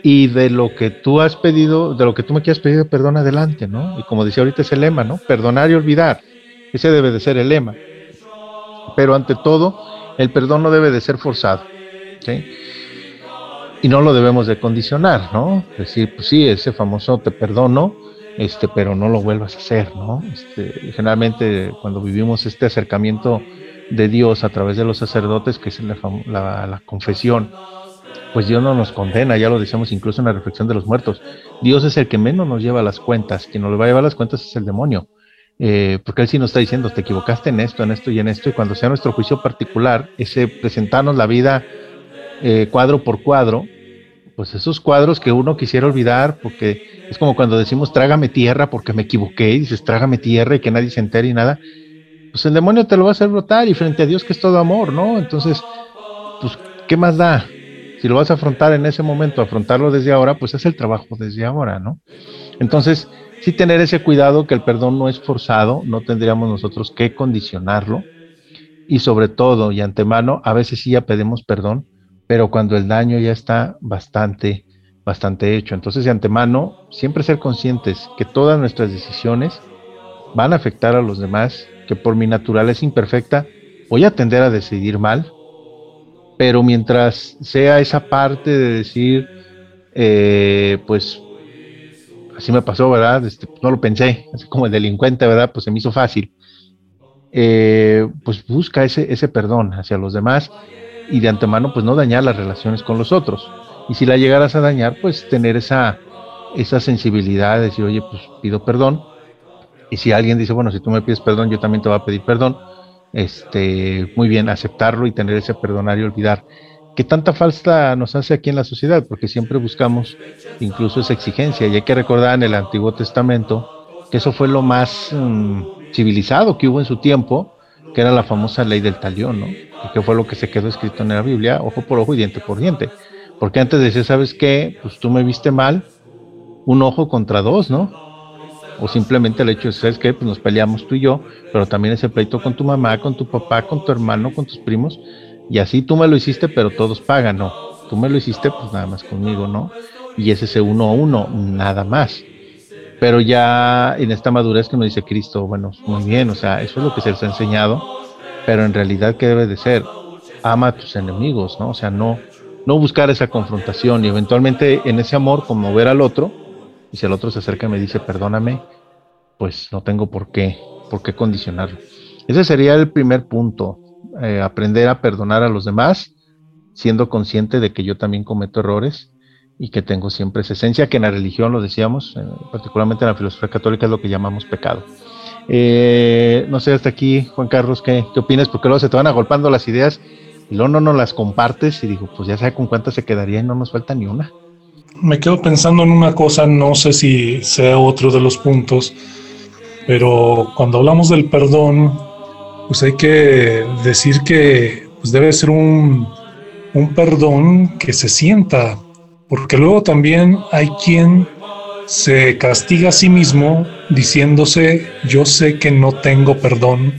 y de lo que tú has pedido, de lo que tú me quieras pedir perdón adelante, ¿no? Y como decía ahorita es el lema, ¿no? Perdonar y olvidar. Ese debe de ser el lema. Pero ante todo, el perdón no debe de ser forzado, Y no lo debemos de condicionar, ¿no? Decir, pues sí, ese famoso te perdono, este, pero no lo vuelvas a hacer, ¿no? Este, generalmente cuando vivimos este acercamiento de Dios a través de los sacerdotes, que es la, confesión, pues Dios no nos condena, ya lo decíamos incluso en la reflexión de los muertos. Dios es el que menos nos lleva las cuentas, quien nos va a llevar las cuentas es el demonio, eh, porque Él sí nos está diciendo, te equivocaste en esto, en esto y en esto, y cuando sea nuestro juicio particular, ese presentarnos la vida eh, cuadro por cuadro, pues esos cuadros que uno quisiera olvidar, porque es como cuando decimos trágame tierra porque me equivoqué, y dices trágame tierra y que nadie se entere y nada, pues el demonio te lo va a hacer brotar y frente a Dios que es todo amor, ¿no? Entonces, pues, ¿qué más da? Si lo vas a afrontar en ese momento, afrontarlo desde ahora, pues es el trabajo desde ahora, ¿no? Entonces, sí tener ese cuidado que el perdón no es forzado, no tendríamos nosotros que condicionarlo. Y sobre todo y antemano, a veces sí ya pedimos perdón, pero cuando el daño ya está bastante, bastante hecho. Entonces, de antemano, siempre ser conscientes que todas nuestras decisiones van a afectar a los demás que por mi naturaleza imperfecta voy a tender a decidir mal, pero mientras sea esa parte de decir, eh, pues así me pasó, ¿verdad? Este, no lo pensé, así como el delincuente, ¿verdad? Pues se me hizo fácil. Eh, pues busca ese, ese perdón hacia los demás y de antemano, pues no dañar las relaciones con los otros. Y si la llegaras a dañar, pues tener esa, esa sensibilidad de decir, oye, pues pido perdón, y si alguien dice, bueno, si tú me pides perdón, yo también te voy a pedir perdón, este, muy bien, aceptarlo y tener ese perdonar y olvidar. ¿Qué tanta falta nos hace aquí en la sociedad? Porque siempre buscamos incluso esa exigencia. Y hay que recordar en el Antiguo Testamento que eso fue lo más mm, civilizado que hubo en su tiempo, que era la famosa ley del talión, ¿no? Y que fue lo que se quedó escrito en la Biblia, ojo por ojo y diente por diente. Porque antes decía, ¿sabes qué? Pues tú me viste mal, un ojo contra dos, ¿no? o simplemente el hecho de ser que pues nos peleamos tú y yo, pero también ese pleito con tu mamá, con tu papá, con tu hermano, con tus primos, y así tú me lo hiciste, pero todos pagan, no, tú me lo hiciste, pues nada más conmigo, ¿no? Y es ese uno a uno, nada más. Pero ya en esta madurez que nos dice Cristo, bueno, muy bien, o sea, eso es lo que se les ha enseñado, pero en realidad, ¿qué debe de ser? Ama a tus enemigos, ¿no? O sea, no, no buscar esa confrontación y eventualmente en ese amor, como ver al otro, Y si el otro se acerca y me dice, perdóname, pues no tengo por qué, por qué condicionarlo. Ese sería el primer punto, eh, aprender a perdonar a los demás, siendo consciente de que yo también cometo errores y que tengo siempre esa esencia que en la religión, lo decíamos, eh, particularmente en la filosofía católica, es lo que llamamos pecado. Eh, no sé, hasta aquí, Juan Carlos, ¿qué, ¿qué opinas? Porque luego se te van agolpando las ideas y luego no nos las compartes y digo, pues ya sé con cuántas se quedaría y no nos falta ni una. Me quedo pensando en una cosa, no sé si sea otro de los puntos, pero cuando hablamos del perdón, pues hay que decir que pues debe ser un, un perdón que se sienta, porque luego también hay quien se castiga a sí mismo diciéndose yo sé que no tengo perdón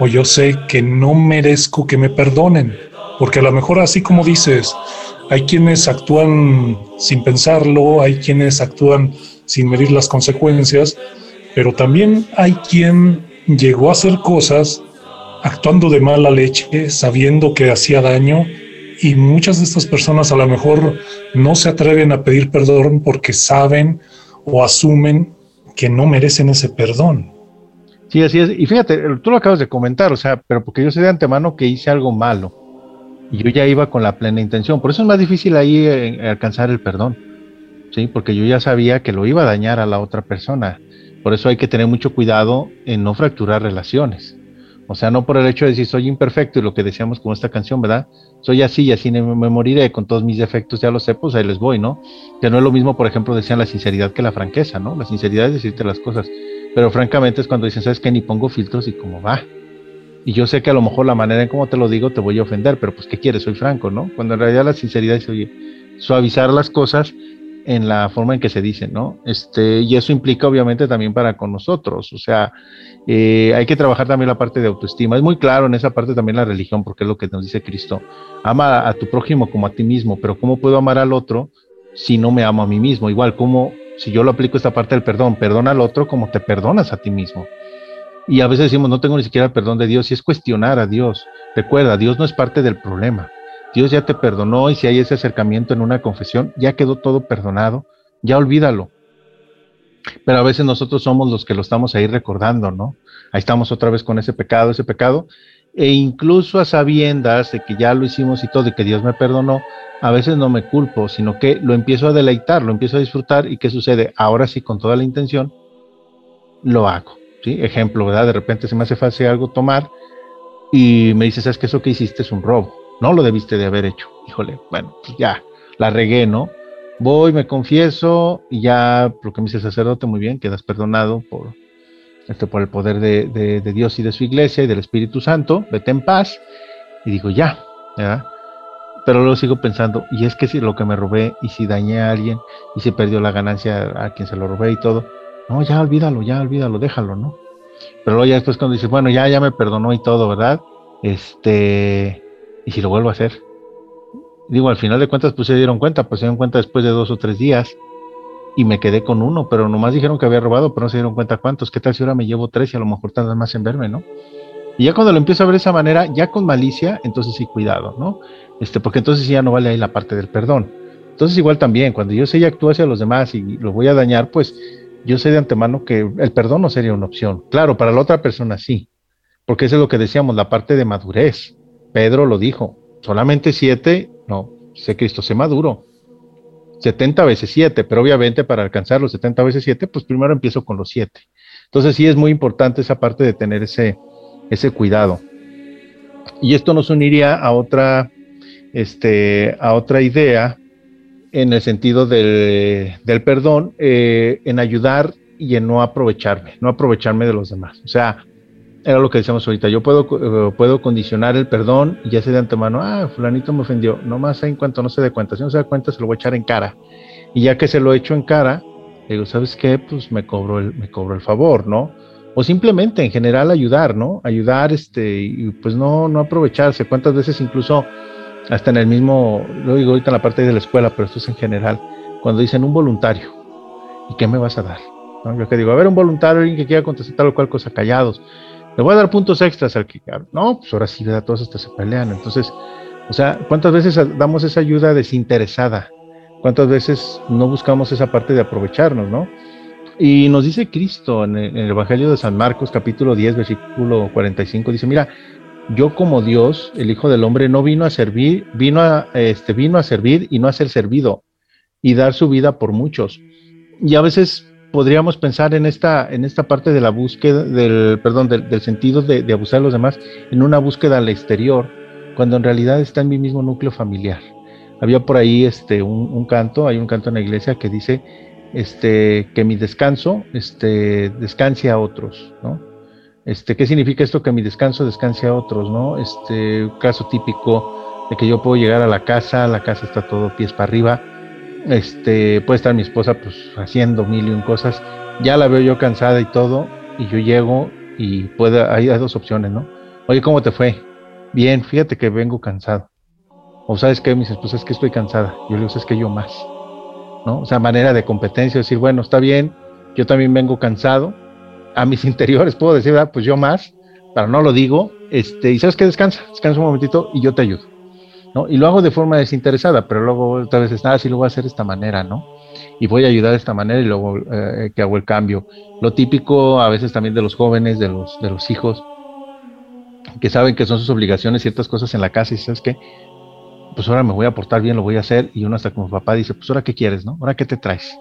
o yo sé que no merezco que me perdonen, porque a lo mejor así como dices, hay quienes actúan sin pensarlo, hay quienes actúan sin medir las consecuencias, pero también hay quien llegó a hacer cosas actuando de mala leche, sabiendo que hacía daño, y muchas de estas personas a lo mejor no se atreven a pedir perdón porque saben o asumen que no merecen ese perdón. Sí, así es. Y fíjate, tú lo acabas de comentar, o sea, pero porque yo sé de antemano que hice algo malo y yo ya iba con la plena intención. Por eso es más difícil ahí eh, alcanzar el perdón, ¿sí? Porque yo ya sabía que lo iba a dañar a la otra persona. Por eso hay que tener mucho cuidado en no fracturar relaciones. O sea, no por el hecho de decir soy imperfecto y lo que decíamos con esta canción, ¿verdad? Soy así y así me, moriré con todos mis defectos, ya lo sé, pues ahí les voy, ¿no? Que no es lo mismo, por ejemplo, decían la sinceridad que la franqueza, ¿no? La sinceridad es decirte las cosas, pero francamente es cuando dicen, ¿sabes qué? Ni pongo filtros y cómo va. Y yo sé que a lo mejor la manera en cómo te lo digo te voy a ofender, pero pues ¿qué quieres? Soy franco, ¿no? Cuando en realidad la sinceridad es, oye, suavizar las cosas en la forma en que se dicen, ¿no? Este, y eso implica obviamente también para con nosotros, o sea, eh, hay que trabajar también la parte de autoestima. Es muy claro en esa parte también la religión, porque es lo que nos dice Cristo. Ama a tu prójimo como a ti mismo, pero ¿cómo puedo amar al otro si no me amo a mí mismo? Igual, como si yo lo aplico esta parte del perdón, perdona al otro como te perdonas a ti mismo. Y a veces decimos, no tengo ni siquiera el perdón de Dios, y es cuestionar a Dios. Recuerda, Dios no es parte del problema. Dios ya te perdonó y si hay ese acercamiento en una confesión, ya quedó todo perdonado, ya olvídalo pero a veces nosotros somos los que lo estamos ahí recordando, ¿no? Ahí estamos otra vez con ese pecado, ese pecado, e incluso a sabiendas de que ya lo hicimos y todo, y que Dios me perdonó, a veces no me culpo, sino que lo empiezo a deleitar, lo empiezo a disfrutar, y ¿qué sucede? Ahora sí, con toda la intención, lo hago, ¿sí? Ejemplo, ¿verdad? De repente se me hace fácil algo tomar, y me dices, ¿sabes que eso que hiciste es un robo? No lo debiste de haber hecho. Híjole, bueno, pues ya, la regué, ¿no? voy, me confieso y ya lo que me dice el sacerdote, muy bien, quedas perdonado por, este, por el poder de, Dios y de su iglesia y del Espíritu Santo, vete en paz. Y digo, ya, ¿verdad? Pero luego sigo pensando, y es que si lo que me robé, y si dañé a alguien, y si perdió la ganancia a quien se lo robé y todo, no, ya olvídalo, ya olvídalo, déjalo, ¿no? Pero luego ya después cuando dice, bueno, ya, ya me perdonó y todo, ¿verdad? Este, y si lo vuelvo a hacer, Digo, al final de cuentas, pues se dieron cuenta, pues se dieron cuenta después de dos o tres días y me quedé con uno, pero nomás dijeron que había robado, pero no se dieron cuenta cuántos. ¿Qué tal si ahora me llevo tres y a lo mejor tardan más en verme, no? Y ya cuando lo empiezo a ver de esa manera, ya con malicia, entonces sí, cuidado, ¿no? Este, porque entonces ya no vale ahí la parte del perdón. Entonces, igual también, cuando yo sé y actúo hacia los demás y los voy a dañar, pues yo sé de antemano que el perdón no sería una opción. Claro, para la otra persona sí, porque eso es lo que decíamos, la parte de madurez. Pedro lo dijo, solamente siete no, sé Cristo, sé maduro. 70 veces 7, pero obviamente para alcanzar los 70 veces 7, pues primero empiezo con los 7. Entonces sí es muy importante esa parte de tener ese, ese cuidado. Y esto nos uniría a otra, este, a otra idea en el sentido del, del perdón, eh, en ayudar y en no aprovecharme, no aprovecharme de los demás. O sea, era lo que decíamos ahorita, yo puedo, eh, puedo condicionar el perdón y ya sé de antemano, ah, fulanito me ofendió, nomás en cuanto no se dé cuenta, si no se da cuenta se lo voy a echar en cara. Y ya que se lo echo en cara, digo, ¿sabes qué? Pues me cobro el, me cobro el favor, ¿no? O simplemente en general ayudar, ¿no? Ayudar, este, y pues no, no aprovecharse. ¿Cuántas veces incluso, hasta en el mismo, lo digo ahorita en la parte de la escuela, pero esto es en general, cuando dicen un voluntario, ¿y qué me vas a dar? ¿No? Yo que digo, a ver, un voluntario, alguien que quiera contestar tal o cual cosa, callados le voy a dar puntos extras al que, no, pues ahora sí, da todos hasta se pelean. Entonces, o sea, ¿cuántas veces damos esa ayuda desinteresada? ¿Cuántas veces no buscamos esa parte de aprovecharnos, no? Y nos dice Cristo en el, Evangelio de San Marcos, capítulo 10, versículo 45, dice, mira, yo como Dios, el Hijo del Hombre, no vino a servir, vino a, este, vino a servir y no a ser servido, y dar su vida por muchos. Y a veces podríamos pensar en esta, en esta parte de la búsqueda, del, perdón, del, sentido de, abusar de los demás, en una búsqueda al exterior, cuando en realidad está en mi mismo núcleo familiar. Había por ahí este, un, canto, hay un canto en la iglesia que dice este, que mi descanso este, descanse a otros, ¿no? Este, ¿Qué significa esto? Que mi descanso descanse a otros, ¿no? Este caso típico de que yo puedo llegar a la casa, la casa está todo pies para arriba, este, puede estar mi esposa pues haciendo mil y un cosas, ya la veo yo cansada y todo, y yo llego y puede, hay dos opciones, ¿no? Oye, ¿cómo te fue? Bien, fíjate que vengo cansado. O sabes que mis esposas es que estoy cansada. Yo le digo, es que yo más. ¿No? O sea, manera de competencia, decir, bueno, está bien, yo también vengo cansado. A mis [LAUGHS] interiores puedo decir, ah, pues yo más, pero no lo digo. Este, y sabes que descansa, descansa un momentito y yo te ayudo. Y lo hago de forma desinteresada, pero luego otra vez nada, si lo voy a hacer de esta manera, ¿no? Y voy a ayudar de esta manera y luego eh, que hago el cambio. Lo típico a veces también de los jóvenes, de los, de los hijos, que saben que son sus obligaciones ciertas cosas en la casa y sabes que pues ahora me voy a portar bien, lo voy a hacer y uno hasta como papá dice, pues ahora qué quieres, ¿no? Ahora qué te traes.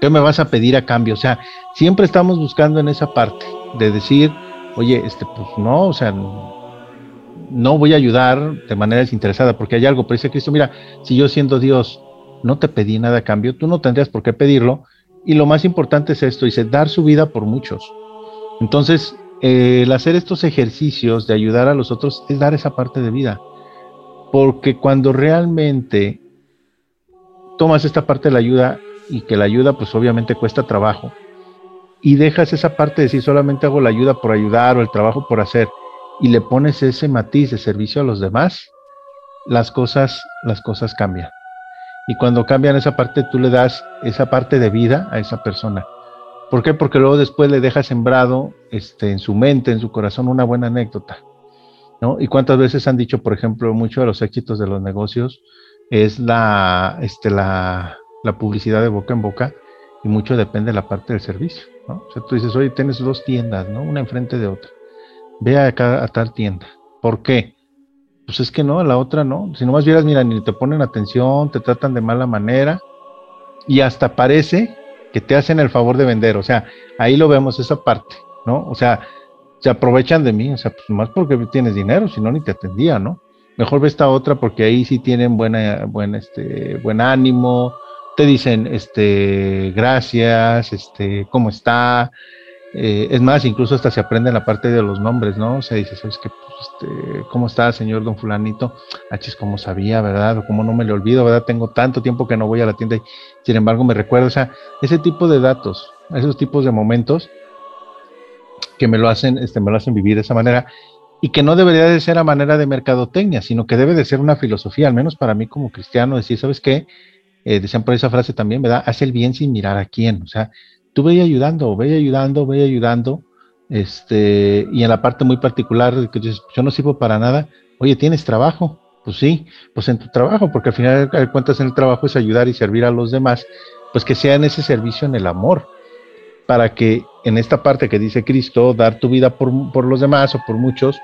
¿Qué me vas a pedir a cambio? O sea, siempre estamos buscando en esa parte de decir, oye, este, pues no, o sea, no voy a ayudar de manera desinteresada porque hay algo, pero dice Cristo, mira, si yo siendo Dios no te pedí nada a cambio, tú no tendrías por qué pedirlo. Y lo más importante es esto, dice, dar su vida por muchos. Entonces, el hacer estos ejercicios de ayudar a los otros es dar esa parte de vida. Porque cuando realmente tomas esta parte de la ayuda y que la ayuda pues obviamente cuesta trabajo y dejas esa parte de decir solamente hago la ayuda por ayudar o el trabajo por hacer y le pones ese matiz de servicio a los demás, las cosas las cosas cambian. Y cuando cambian esa parte tú le das esa parte de vida a esa persona ¿Por qué? Porque luego después le deja sembrado este, en su mente, en su corazón, una buena anécdota. ¿no? Y cuántas veces han dicho, por ejemplo, mucho de los éxitos de los negocios es la, este, la, la publicidad de boca en boca y mucho depende de la parte del servicio. ¿no? O sea, tú dices, oye, tienes dos tiendas, ¿no? Una enfrente de otra. Ve acá a tal tienda. ¿Por qué? Pues es que no, la otra no. Si nomás vieras, mira, ni te ponen atención, te tratan de mala manera y hasta parece que te hacen el favor de vender, o sea, ahí lo vemos esa parte, ¿no? O sea, se aprovechan de mí, o sea, pues más porque tienes dinero, si no ni te atendía, ¿no? Mejor ve esta otra porque ahí sí tienen buena, buen, este, buen ánimo, te dicen, este, gracias, este, cómo está, eh, es más, incluso hasta se aprende la parte de los nombres, ¿no? O sea, dices, ¿sabes qué? Pues, este, ¿Cómo está, señor don fulanito? Achis, ¿cómo sabía, verdad? O cómo no me le olvido, ¿verdad? Tengo tanto tiempo que no voy a la tienda y sin embargo me recuerdo, o sea, ese tipo de datos, esos tipos de momentos que me lo hacen, este, me lo hacen vivir de esa manera y que no debería de ser a manera de mercadotecnia, sino que debe de ser una filosofía, al menos para mí como cristiano, decir, ¿sabes qué? Eh, decían por esa frase también, ¿verdad? Haz el bien sin mirar a quién, o sea, tú ve ayudando, ve ayudando, ve ayudando, este, y en la parte muy particular que yo no sirvo para nada, oye, ¿tienes trabajo? Pues sí, pues en tu trabajo, porque al final de cuentas en el trabajo es ayudar y servir a los demás, pues que sea en ese servicio, en el amor, para que en esta parte que dice Cristo, dar tu vida por, los demás o por muchos,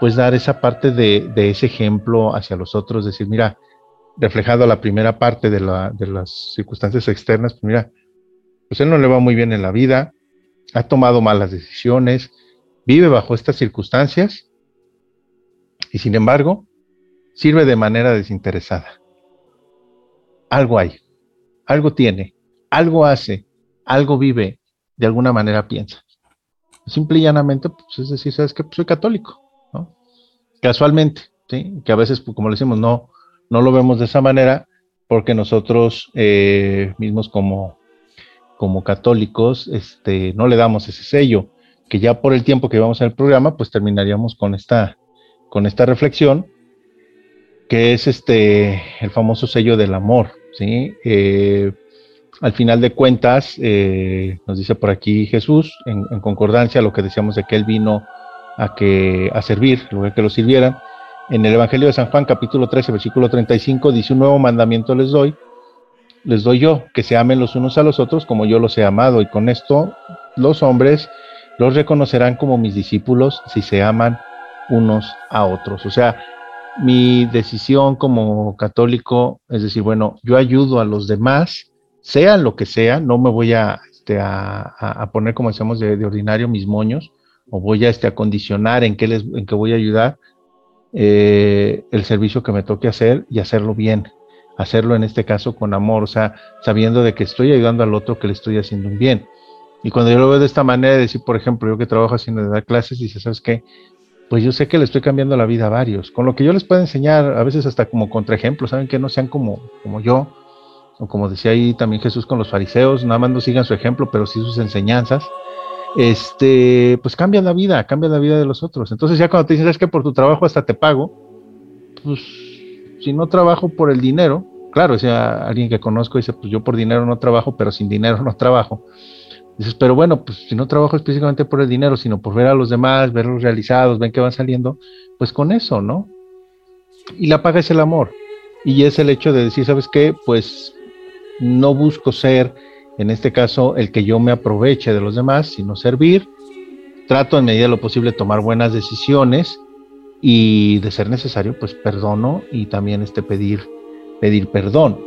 pues dar esa parte de, de, ese ejemplo hacia los otros, decir, mira, reflejado la primera parte de, la, de las circunstancias externas, pues mira, pues él no le va muy bien en la vida, ha tomado malas decisiones, vive bajo estas circunstancias y sin embargo sirve de manera desinteresada. Algo hay, algo tiene, algo hace, algo vive, de alguna manera piensa. Simple y llanamente, pues es decir, sabes que pues, soy católico, ¿no? Casualmente, ¿sí? Que a veces, pues, como le decimos, no, no lo vemos de esa manera porque nosotros eh, mismos como como católicos este, no le damos ese sello, que ya por el tiempo que vamos al programa, pues terminaríamos con esta, con esta reflexión, que es este, el famoso sello del amor, ¿sí? Eh, al final de cuentas, eh, nos dice por aquí Jesús, en, concordancia a lo que decíamos de que Él vino a, que, a servir, lugar que lo sirvieran. En el Evangelio de San Juan, capítulo 13, versículo 35, dice, un nuevo mandamiento les doy, les doy yo, que se amen los unos a los otros como yo los he amado. Y con esto los hombres los reconocerán como mis discípulos si se aman unos a otros. O sea, mi decisión como católico es decir, bueno, yo ayudo a los demás, sea lo que sea, no me voy a, este, poner, como decíamos, de, ordinario mis moños, o voy a, este, a condicionar en qué, les, en qué voy a ayudar eh, el servicio que me toque hacer y hacerlo bien, hacerlo en este caso con amor, o sea, sabiendo de que estoy ayudando al otro, que le estoy haciendo un bien. Y cuando yo lo veo de esta manera, decir, por ejemplo, yo que trabajo haciendo de dar clases, dice, ¿sabes qué? Pues yo sé que le estoy cambiando la vida a varios. Con lo que yo les puedo enseñar, a veces hasta como contraejemplo, saben que no sean como, como yo, o como decía ahí también Jesús con los fariseos, nada más no sigan su ejemplo, pero sí sus enseñanzas, este, pues cambia la vida, cambia la vida de los otros. Entonces ya cuando te dicen, es que por tu trabajo hasta te pago, pues si no trabajo por el dinero, claro, sea, alguien que conozco dice, pues yo por dinero no trabajo, pero sin dinero no trabajo. Dices, pero bueno, pues si no trabajo específicamente por el dinero, sino por ver a los demás, verlos realizados, ven que van saliendo, pues con eso, ¿no? Y la paga es el amor. Y es el hecho de decir, ¿sabes qué? Pues no busco ser, en este caso, el que yo me aproveche de los demás, sino servir. Trato en medida de lo posible tomar buenas decisiones y de ser necesario, pues perdono y también este pedir, pedir perdón.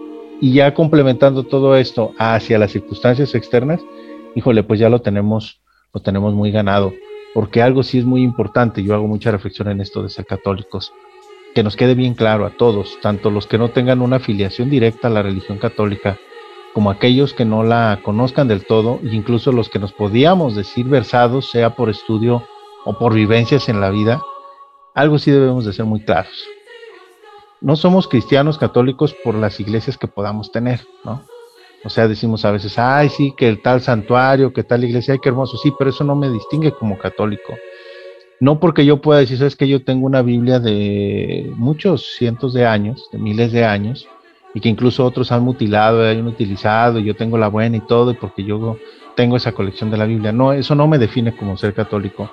Y ya complementando todo esto hacia las circunstancias externas, híjole, pues ya lo tenemos, lo tenemos muy ganado. Porque algo sí es muy importante, yo hago mucha reflexión en esto de ser católicos, que nos quede bien claro a todos, tanto los que no tengan una afiliación directa a la religión católica, como aquellos que no la conozcan del todo, e incluso los que nos podíamos decir versados, sea por estudio o por vivencias en la vida, algo sí debemos de ser muy claros. No somos cristianos católicos por las iglesias que podamos tener, ¿no? O sea, decimos a veces, ay, sí, que el tal santuario, que tal iglesia, ay, qué hermoso, sí, pero eso no me distingue como católico. No porque yo pueda decir, sabes que yo tengo una Biblia de muchos cientos de años, de miles de años, y que incluso otros han mutilado, han utilizado, y yo tengo la buena y todo, y porque yo tengo esa colección de la Biblia. No, eso no me define como ser católico.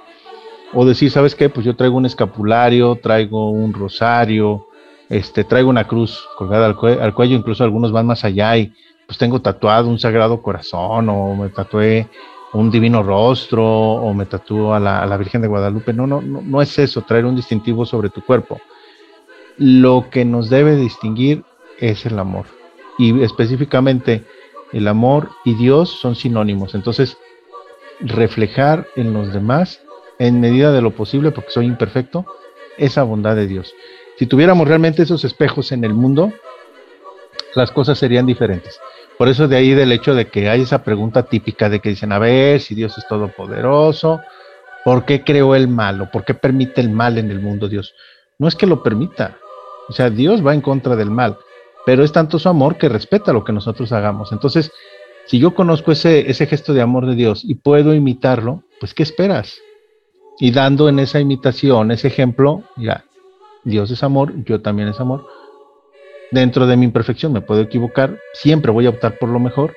O decir, ¿sabes qué? Pues yo traigo un escapulario, traigo un rosario, este, traigo una cruz colgada al, cuello, incluso algunos van más allá y pues tengo tatuado un sagrado corazón o me tatué un divino rostro o me tatúo a la, Virgen de Guadalupe. No, no, no, no es eso, traer un distintivo sobre tu cuerpo. Lo que nos debe distinguir es el amor. Y específicamente el amor y Dios son sinónimos. Entonces, reflejar en los demás, en medida de lo posible, porque soy imperfecto, esa bondad de Dios. Si tuviéramos realmente esos espejos en el mundo, las cosas serían diferentes. Por eso de ahí del hecho de que hay esa pregunta típica de que dicen, a ver, si Dios es todopoderoso, ¿por qué creó el mal o por qué permite el mal en el mundo Dios? No es que lo permita, o sea, Dios va en contra del mal, pero es tanto su amor que respeta lo que nosotros hagamos. Entonces, si yo conozco ese, ese gesto de amor de Dios y puedo imitarlo, pues ¿qué esperas? Y dando en esa imitación, ese ejemplo, ya, Dios es amor, yo también es amor, Dentro de mi imperfección me puedo equivocar, siempre voy a optar por lo mejor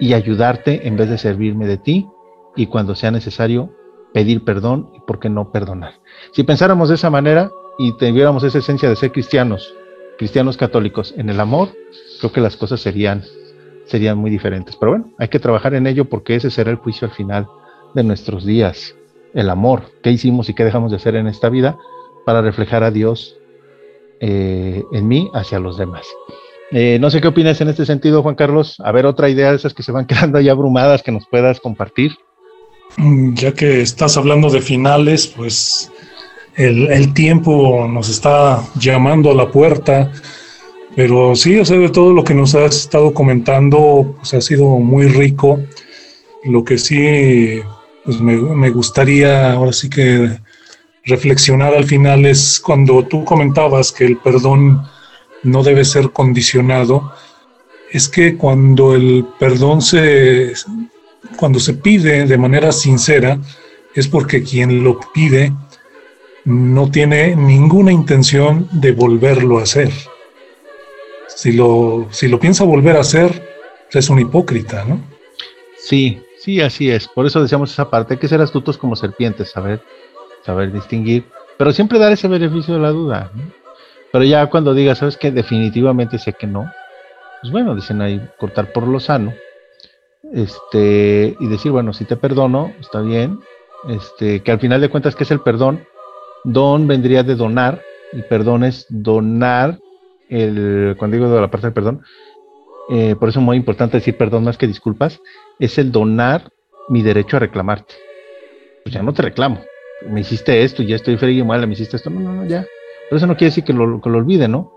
y ayudarte en vez de servirme de ti y cuando sea necesario pedir perdón y por qué no perdonar. Si pensáramos de esa manera y tuviéramos esa esencia de ser cristianos, cristianos católicos en el amor, creo que las cosas serían serían muy diferentes. Pero bueno, hay que trabajar en ello porque ese será el juicio al final de nuestros días. El amor, qué hicimos y qué dejamos de hacer en esta vida para reflejar a Dios eh, en mí hacia los demás. Eh, no sé qué opinas en este sentido, Juan Carlos. A ver, otra idea de esas que se van [LAUGHS] quedando ahí abrumadas que nos puedas compartir. Mm, ya que estás hablando de finales, pues el, tiempo nos está llamando a la puerta, pero sí, o sea, de todo lo que nos has estado comentando, pues ha sido muy rico. Lo que sí, pues me, gustaría ahora sí que reflexionar al final es cuando tú comentabas que el perdón no debe ser condicionado, es que cuando el perdón se, cuando se pide de manera sincera, es porque quien lo pide no tiene ninguna intención de volverlo a hacer. Si lo, si lo piensa volver a hacer, es un hipócrita, ¿no? Sí, sí, así es. Por eso decíamos esa parte, hay que ser astutos como serpientes, saber saber distinguir, pero siempre dar ese beneficio de la duda. Pero ya cuando digas, sabes que definitivamente sé que no, pues bueno, dicen ahí cortar por lo sano, este, y decir, bueno, si te perdono, está bien, este, que al final de cuentas, ¿qué es el perdón? Don vendría de donar, y perdón es donar, el, cuando digo de la parte del perdón, eh, por eso es muy importante decir perdón más que disculpas, es el donar mi derecho a reclamarte. Pues ya no te reclamo, me hiciste esto, ya estoy feliz y mal, me hiciste esto, no, no, no, ya. Pero eso no quiere decir que lo, que lo olvide, ¿no?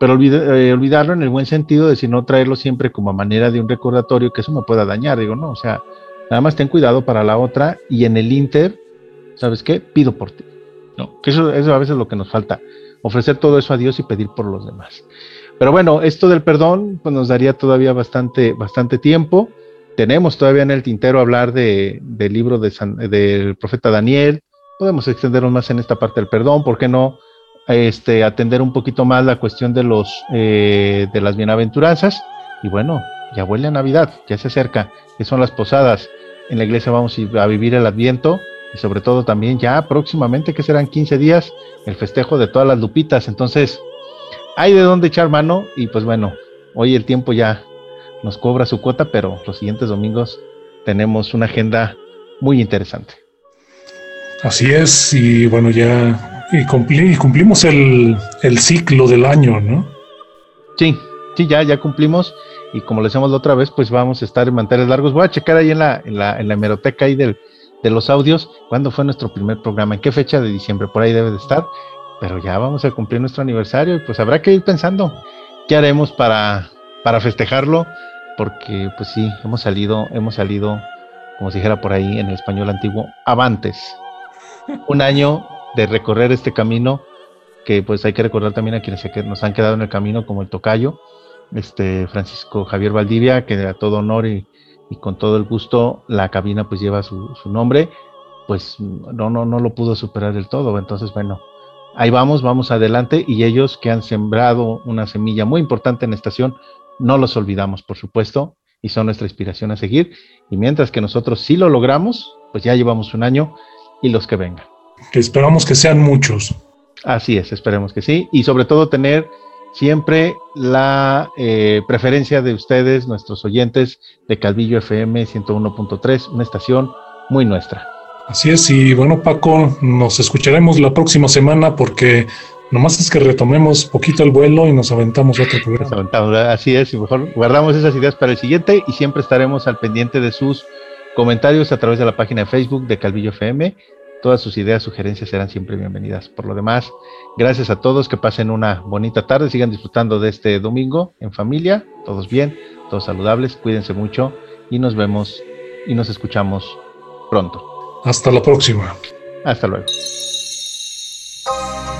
Pero eh, olvidarlo en el buen sentido de si no traerlo siempre como a manera de un recordatorio que eso me pueda dañar, digo, no, o sea, nada más ten cuidado para la otra y en el Inter, ¿sabes qué? Pido por ti. No, que eso, eso a veces es lo que nos falta, ofrecer todo eso a Dios y pedir por los demás. Pero bueno, esto del perdón pues nos daría todavía bastante, bastante tiempo. Tenemos todavía en el tintero hablar de, del libro de del profeta Daniel. Podemos extendernos más en esta parte del perdón, ¿por qué no? Este, atender un poquito más la cuestión de los eh, de las bienaventuranzas. Y bueno, ya huele a Navidad, ya se acerca, que son las posadas. En la iglesia vamos a vivir el Adviento y sobre todo también ya próximamente, que serán 15 días, el festejo de todas las lupitas. Entonces, hay de dónde echar mano y pues bueno, hoy el tiempo ya nos cobra su cuota, pero los siguientes domingos tenemos una agenda muy interesante. Así es, y bueno, ya y, cumplimos el, ciclo del año, ¿no? Sí, sí, ya, ya cumplimos. Y como le decíamos la otra vez, pues vamos a estar en manteles largos. Voy a checar ahí en la, en la, en la hemeroteca ahí del, de los audios, cuándo fue nuestro primer programa, en qué fecha de diciembre, por ahí debe de estar. Pero ya vamos a cumplir nuestro aniversario y pues habrá que ir pensando qué haremos para, para festejarlo porque pues sí, hemos salido, hemos salido, como se dijera por ahí en el español antiguo, avantes. [LAUGHS] Un año de recorrer este camino, que pues hay que recordar también a quienes nos han quedado en el camino, como el tocayo, este Francisco Javier Valdivia, que a todo honor y, con todo el gusto, la cabina pues lleva su, su, nombre, pues no, no, no lo pudo superar del todo. Entonces, bueno, ahí vamos, vamos adelante, y ellos que han sembrado una semilla muy importante en la estación, no los olvidamos, por supuesto, y son nuestra inspiración a seguir. Y mientras que nosotros sí lo logramos, pues ya llevamos un año y los que vengan. Que esperamos que sean muchos. Así es, esperemos que sí. Y sobre todo tener siempre la eh, preferencia de ustedes, nuestros oyentes de Calvillo FM 101.3, una estación muy nuestra. Así es, y bueno Paco, nos escucharemos la próxima semana porque Nomás es que retomemos poquito el vuelo y nos aventamos otro programa. así es, y mejor guardamos esas ideas para el siguiente y siempre estaremos al pendiente de sus comentarios a través de la página de Facebook de Calvillo FM. Todas sus ideas, sugerencias serán siempre bienvenidas. Por lo demás, gracias a todos, que pasen una bonita tarde, sigan disfrutando de este domingo en familia, todos bien, todos saludables, cuídense mucho y nos vemos y nos escuchamos pronto. Hasta la próxima. Hasta luego.